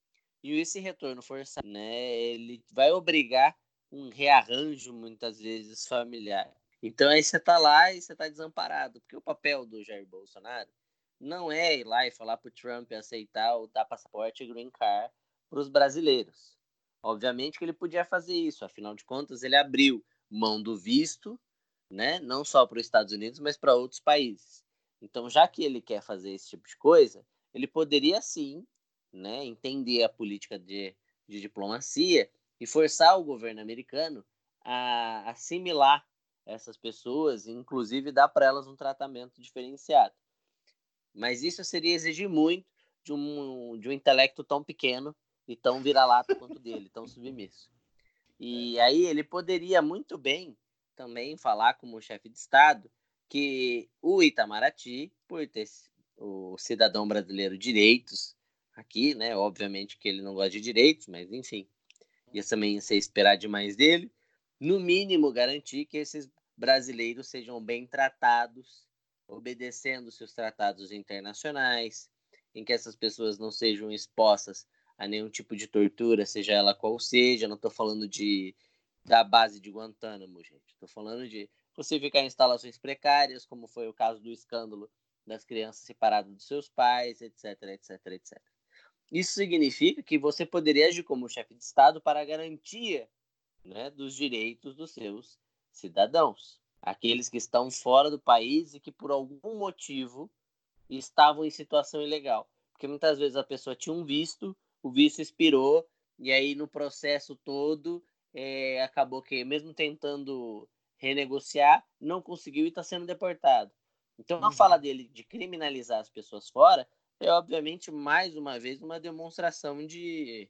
E esse retorno forçado, né, ele vai obrigar um rearranjo, muitas vezes, familiar. Então aí você está lá e você está desamparado, porque o papel do Jair Bolsonaro não é ir lá e falar para o Trump aceitar ou dar passaporte e green card para os brasileiros. Obviamente que ele podia fazer isso, afinal de contas ele abriu mão do visto, né, não só para os Estados Unidos, mas para outros países. Então, já que ele quer fazer esse tipo de coisa, ele poderia sim, né, entender a política de, de diplomacia e forçar o governo americano a assimilar essas pessoas, inclusive dar para elas um tratamento diferenciado. Mas isso seria exigir muito de um, de um intelecto tão pequeno e tão vira-lata quanto dele, tão submisso. E aí ele poderia muito bem também falar como chefe de Estado que o Itamaraty, por ter o cidadão brasileiro direitos aqui, né? Obviamente que ele não gosta de direitos, mas enfim, isso também ia ser esperar demais dele. No mínimo, garantir que esses brasileiros sejam bem tratados, obedecendo seus tratados internacionais, em que essas pessoas não sejam expostas a nenhum tipo de tortura, seja ela qual seja. Não estou falando de da base de Guantánamo, gente. Estou falando de você ficar em instalações precárias, como foi o caso do escândalo das crianças separadas dos seus pais, etc, etc, etc. Isso significa que você poderia agir como chefe de Estado para a garantia né, dos direitos dos seus cidadãos, aqueles que estão fora do país e que por algum motivo estavam em situação ilegal. Porque muitas vezes a pessoa tinha um visto, o visto expirou, e aí no processo todo é, acabou que, mesmo tentando renegociar, não conseguiu e está sendo deportado. Então, a uhum. fala dele de criminalizar as pessoas fora é, obviamente, mais uma vez, uma demonstração de,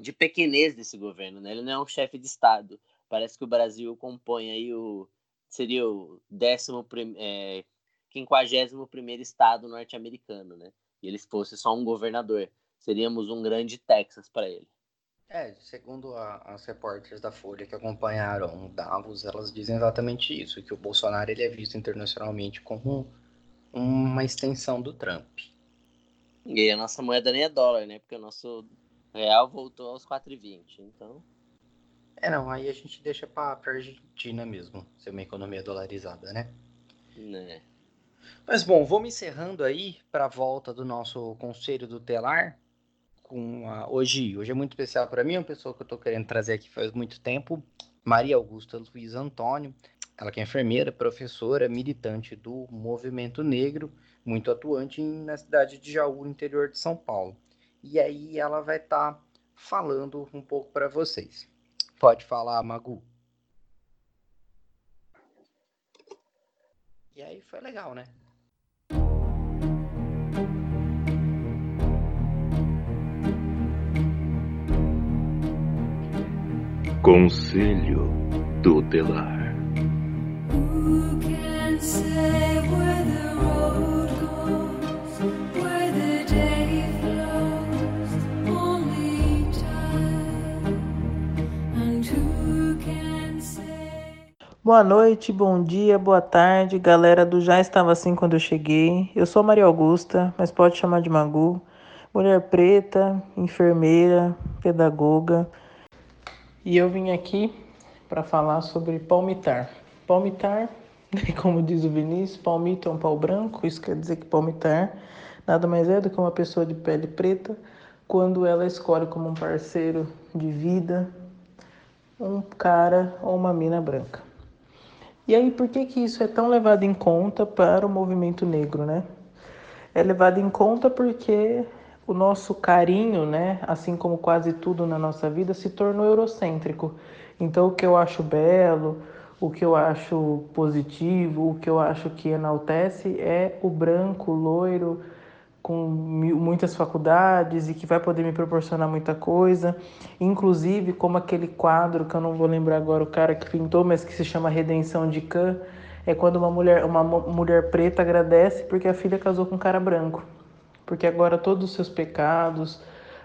de pequenez desse governo. Né? Ele não é um chefe de Estado. Parece que o Brasil compõe aí o. Seria o décimo. É, 51 primeiro estado norte-americano, né? E ele fosse só um governador. Seríamos um grande Texas para ele. É, segundo a, as repórteres da Folha que acompanharam Davos, elas dizem exatamente isso, que o Bolsonaro ele é visto internacionalmente como uma extensão do Trump. E a nossa moeda nem é dólar, né? Porque o nosso real voltou aos 4,20, então... É, não, aí a gente deixa pra, pra Argentina mesmo, ser uma economia dolarizada, né? Né. Mas bom, vamos encerrando aí para a volta do nosso Conselho do Telar. Com a, hoje, hoje é muito especial para mim, uma pessoa que eu estou querendo trazer aqui faz muito tempo, Maria Augusta Luiz Antônio. Ela que é enfermeira, professora, militante do movimento negro, muito atuante na cidade de Jaú, interior de São Paulo. E aí ela vai estar tá falando um pouco para vocês. Pode falar, Magu. E aí foi legal, né? Conselho Tutelar. Boa noite, bom dia, boa tarde, galera do Já Estava Assim Quando Eu Cheguei. Eu sou Maria Augusta, mas pode chamar de Magu. mulher preta, enfermeira, pedagoga. E eu vim aqui para falar sobre palmitar. Palmitar, como diz o Vinícius, palmito é um pau branco, isso quer dizer que palmitar nada mais é do que uma pessoa de pele preta quando ela escolhe como um parceiro de vida um cara ou uma mina branca. E aí, por que, que isso é tão levado em conta para o movimento negro, né? É levado em conta porque o nosso carinho, né, assim como quase tudo na nossa vida, se tornou eurocêntrico. Então, o que eu acho belo, o que eu acho positivo, o que eu acho que enaltece é o branco, loiro, com muitas faculdades e que vai poder me proporcionar muita coisa, inclusive como aquele quadro que eu não vou lembrar agora o cara que pintou, mas que se chama Redenção de Khan, é quando uma mulher, uma mulher preta agradece porque a filha casou com um cara branco, porque agora todos os seus pecados,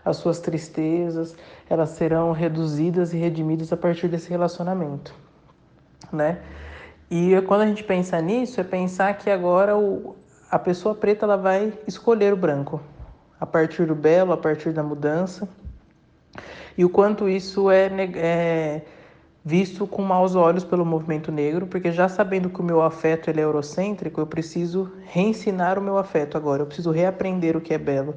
as suas tristezas, elas serão reduzidas e redimidas a partir desse relacionamento, né? E quando a gente pensa nisso, é pensar que agora o, a pessoa preta ela vai escolher o branco a partir do belo, a partir da mudança. E o quanto isso é, é visto com maus olhos pelo movimento negro, porque já sabendo que o meu afeto ele é eurocêntrico, eu preciso reensinar o meu afeto agora, eu preciso reaprender o que é belo.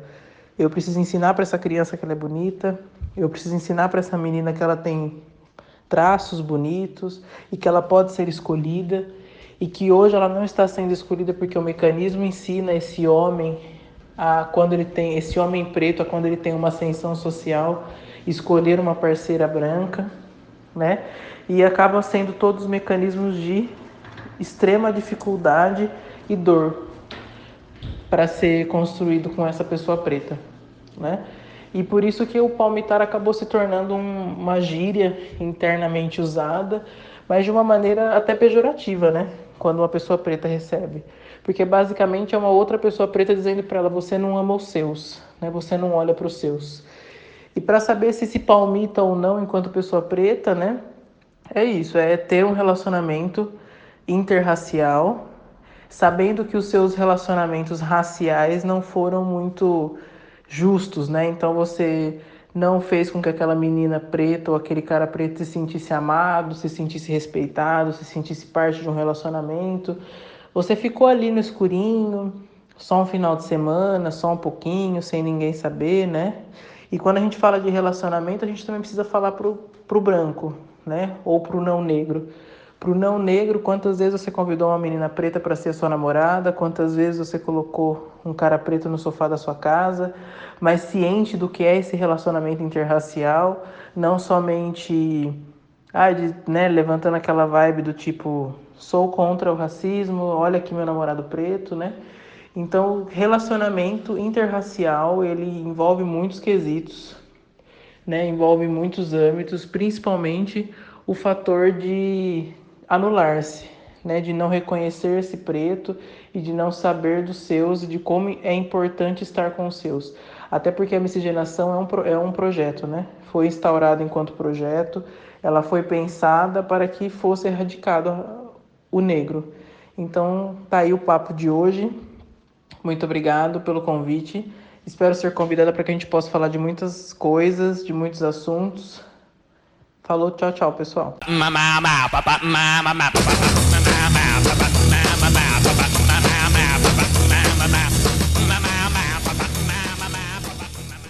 Eu preciso ensinar para essa criança que ela é bonita, eu preciso ensinar para essa menina que ela tem traços bonitos e que ela pode ser escolhida. E que hoje ela não está sendo escolhida porque o mecanismo ensina esse homem a quando ele tem esse homem preto a quando ele tem uma ascensão social escolher uma parceira branca, né? E acabam sendo todos mecanismos de extrema dificuldade e dor para ser construído com essa pessoa preta, né? E por isso que o palmitar acabou se tornando um, uma gíria internamente usada, mas de uma maneira até pejorativa, né? quando uma pessoa preta recebe. Porque basicamente é uma outra pessoa preta dizendo para ela: você não ama os seus, né? você não olha para os seus. E para saber se se palmita ou não enquanto pessoa preta, né? É isso, é ter um relacionamento interracial, sabendo que os seus relacionamentos raciais não foram muito justos, né? Então você não fez com que aquela menina preta ou aquele cara preto se sentisse amado, se sentisse respeitado, se sentisse parte de um relacionamento. Você ficou ali no escurinho, só um final de semana, só um pouquinho, sem ninguém saber, né? E quando a gente fala de relacionamento, a gente também precisa falar pro, pro branco, né? Ou pro não negro. Pro não negro, quantas vezes você convidou uma menina preta para ser sua namorada? Quantas vezes você colocou um cara preto no sofá da sua casa? Mas ciente do que é esse relacionamento interracial, não somente ah, de, né, levantando aquela vibe do tipo sou contra o racismo, olha aqui meu namorado preto, né? Então, relacionamento interracial, ele envolve muitos quesitos, né? Envolve muitos âmbitos, principalmente o fator de anular-se, né, de não reconhecer esse preto e de não saber dos seus e de como é importante estar com os seus. Até porque a miscigenação é um, é um projeto, né? Foi instaurado enquanto projeto, ela foi pensada para que fosse erradicado o negro. Então, tá aí o papo de hoje. Muito obrigado pelo convite. Espero ser convidada para que a gente possa falar de muitas coisas, de muitos assuntos. Falou, tchau, tchau, pessoal.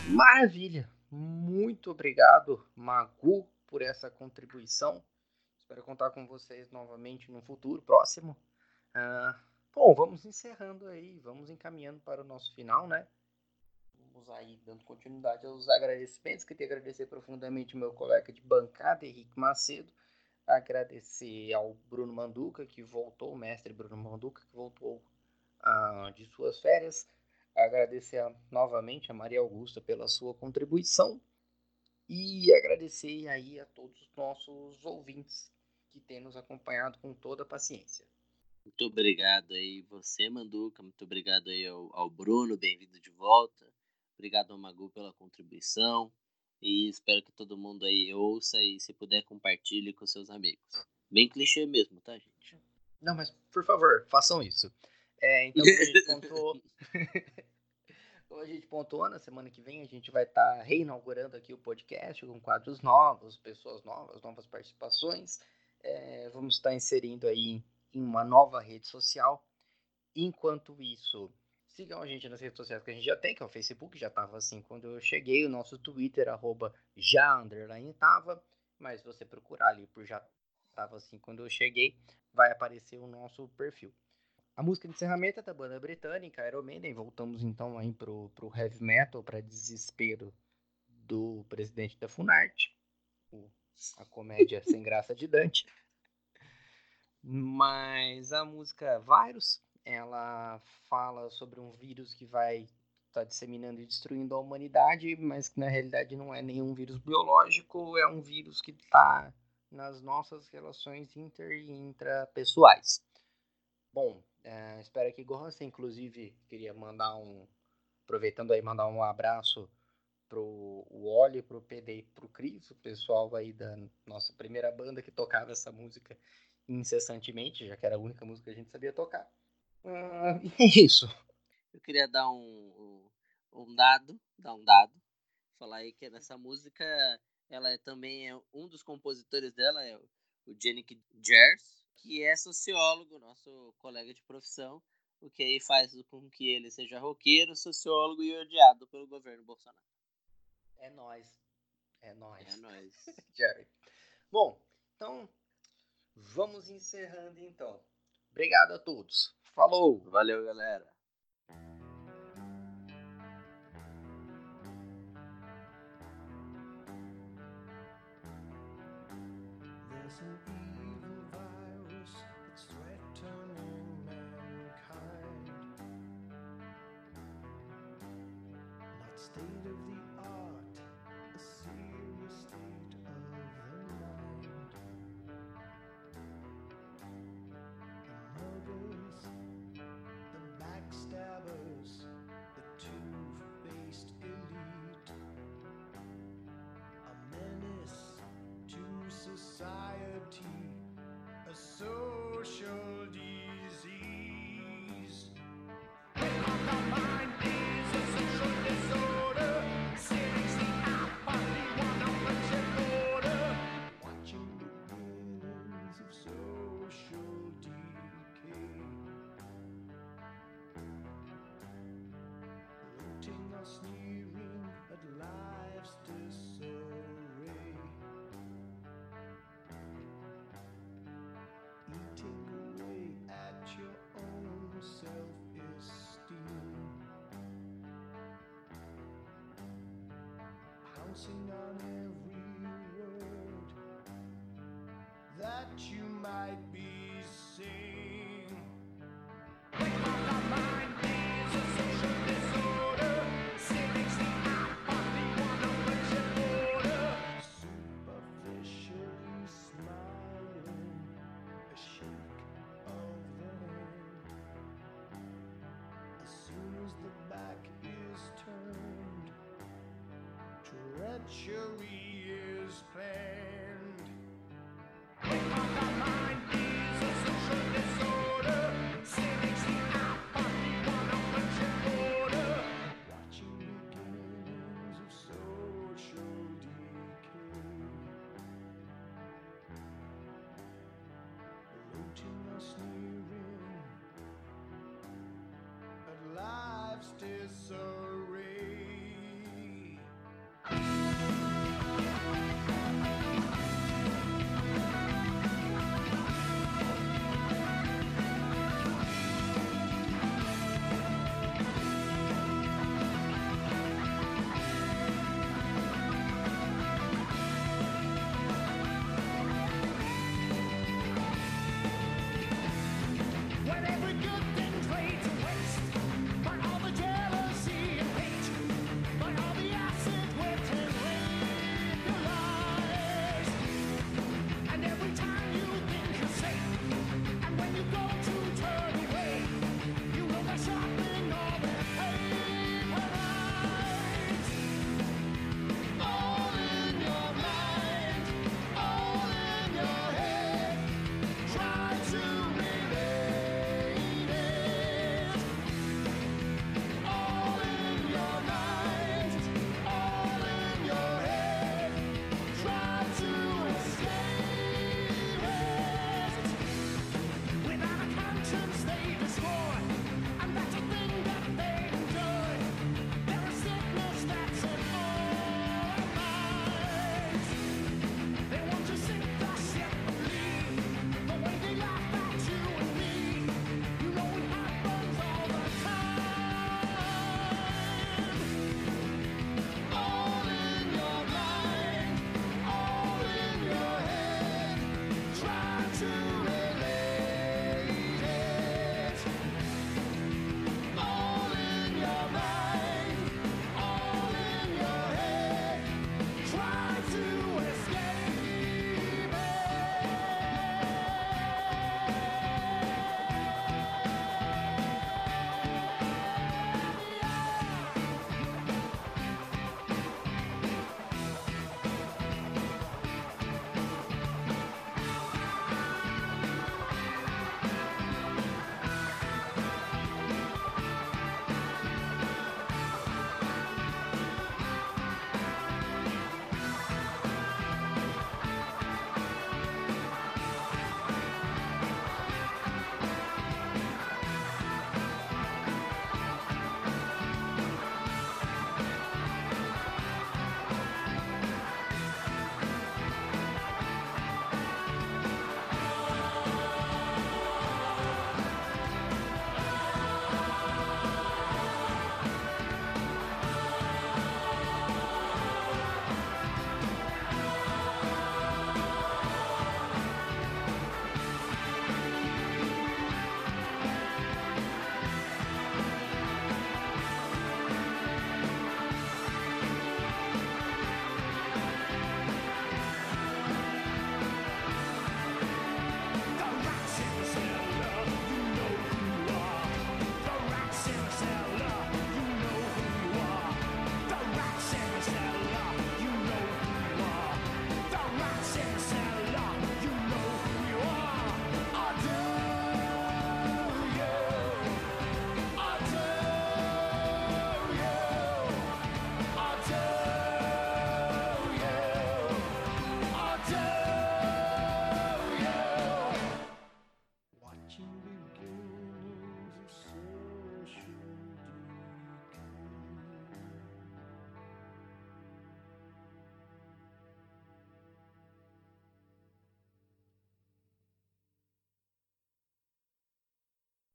Maravilha! Muito obrigado, Magu, por essa contribuição. Espero contar com vocês novamente no futuro próximo. Uh, bom, vamos encerrando aí, vamos encaminhando para o nosso final, né? vamos aí dando continuidade aos agradecimentos. Queria agradecer profundamente meu colega de bancada, Henrique Macedo. Agradecer ao Bruno Manduca, que voltou, o mestre Bruno Manduca, que voltou ah, de suas férias. Agradecer a, novamente a Maria Augusta pela sua contribuição. E agradecer aí a todos os nossos ouvintes que têm nos acompanhado com toda a paciência. Muito obrigado aí você, Manduca. Muito obrigado aí ao, ao Bruno. Bem-vindo de volta. Obrigado ao Magu pela contribuição. E espero que todo mundo aí ouça e, se puder, compartilhe com seus amigos. Bem clichê mesmo, tá, gente? Não, mas por favor, façam isso. É, então, como a gente pontuou, como a gente pontona, semana que vem a gente vai estar tá reinaugurando aqui o podcast com quadros novos, pessoas novas, novas participações. É, vamos estar tá inserindo aí em uma nova rede social. Enquanto isso, sigam a gente nas redes sociais que a gente já tem, que é o Facebook, já estava assim quando eu cheguei, o nosso Twitter, arroba já underline tava, mas você procurar ali por já estava assim quando eu cheguei, vai aparecer o nosso perfil. A música de encerramento é da banda britânica Iron Maiden. Voltamos então aí pro, pro heavy metal, para desespero do presidente da Funarte, a comédia sem graça de Dante. Mas a música Virus, ela fala sobre um vírus que vai estar tá disseminando e destruindo a humanidade, mas que na realidade não é nenhum vírus biológico, é um vírus que está nas nossas relações inter e intrapessoais. Bom, é, espero que goste. Inclusive, queria mandar um. Aproveitando aí, mandar um abraço pro Oli, pro PD e pro Cris, o pessoal aí da nossa primeira banda que tocava essa música incessantemente, já que era a única música que a gente sabia tocar. Uh, é isso. Eu queria dar um, um dado, dar um dado, falar aí que nessa música ela é também é um dos compositores dela é o Janik Jers, que é sociólogo, nosso colega de profissão, o que aí faz com que ele seja roqueiro, sociólogo e odiado pelo governo Bolsonaro. É nós. É nós. É nós. Jerry. Bom, então vamos encerrando então. Obrigado a todos. Falou. Valeu, galera. society, a social. On every that you might be century.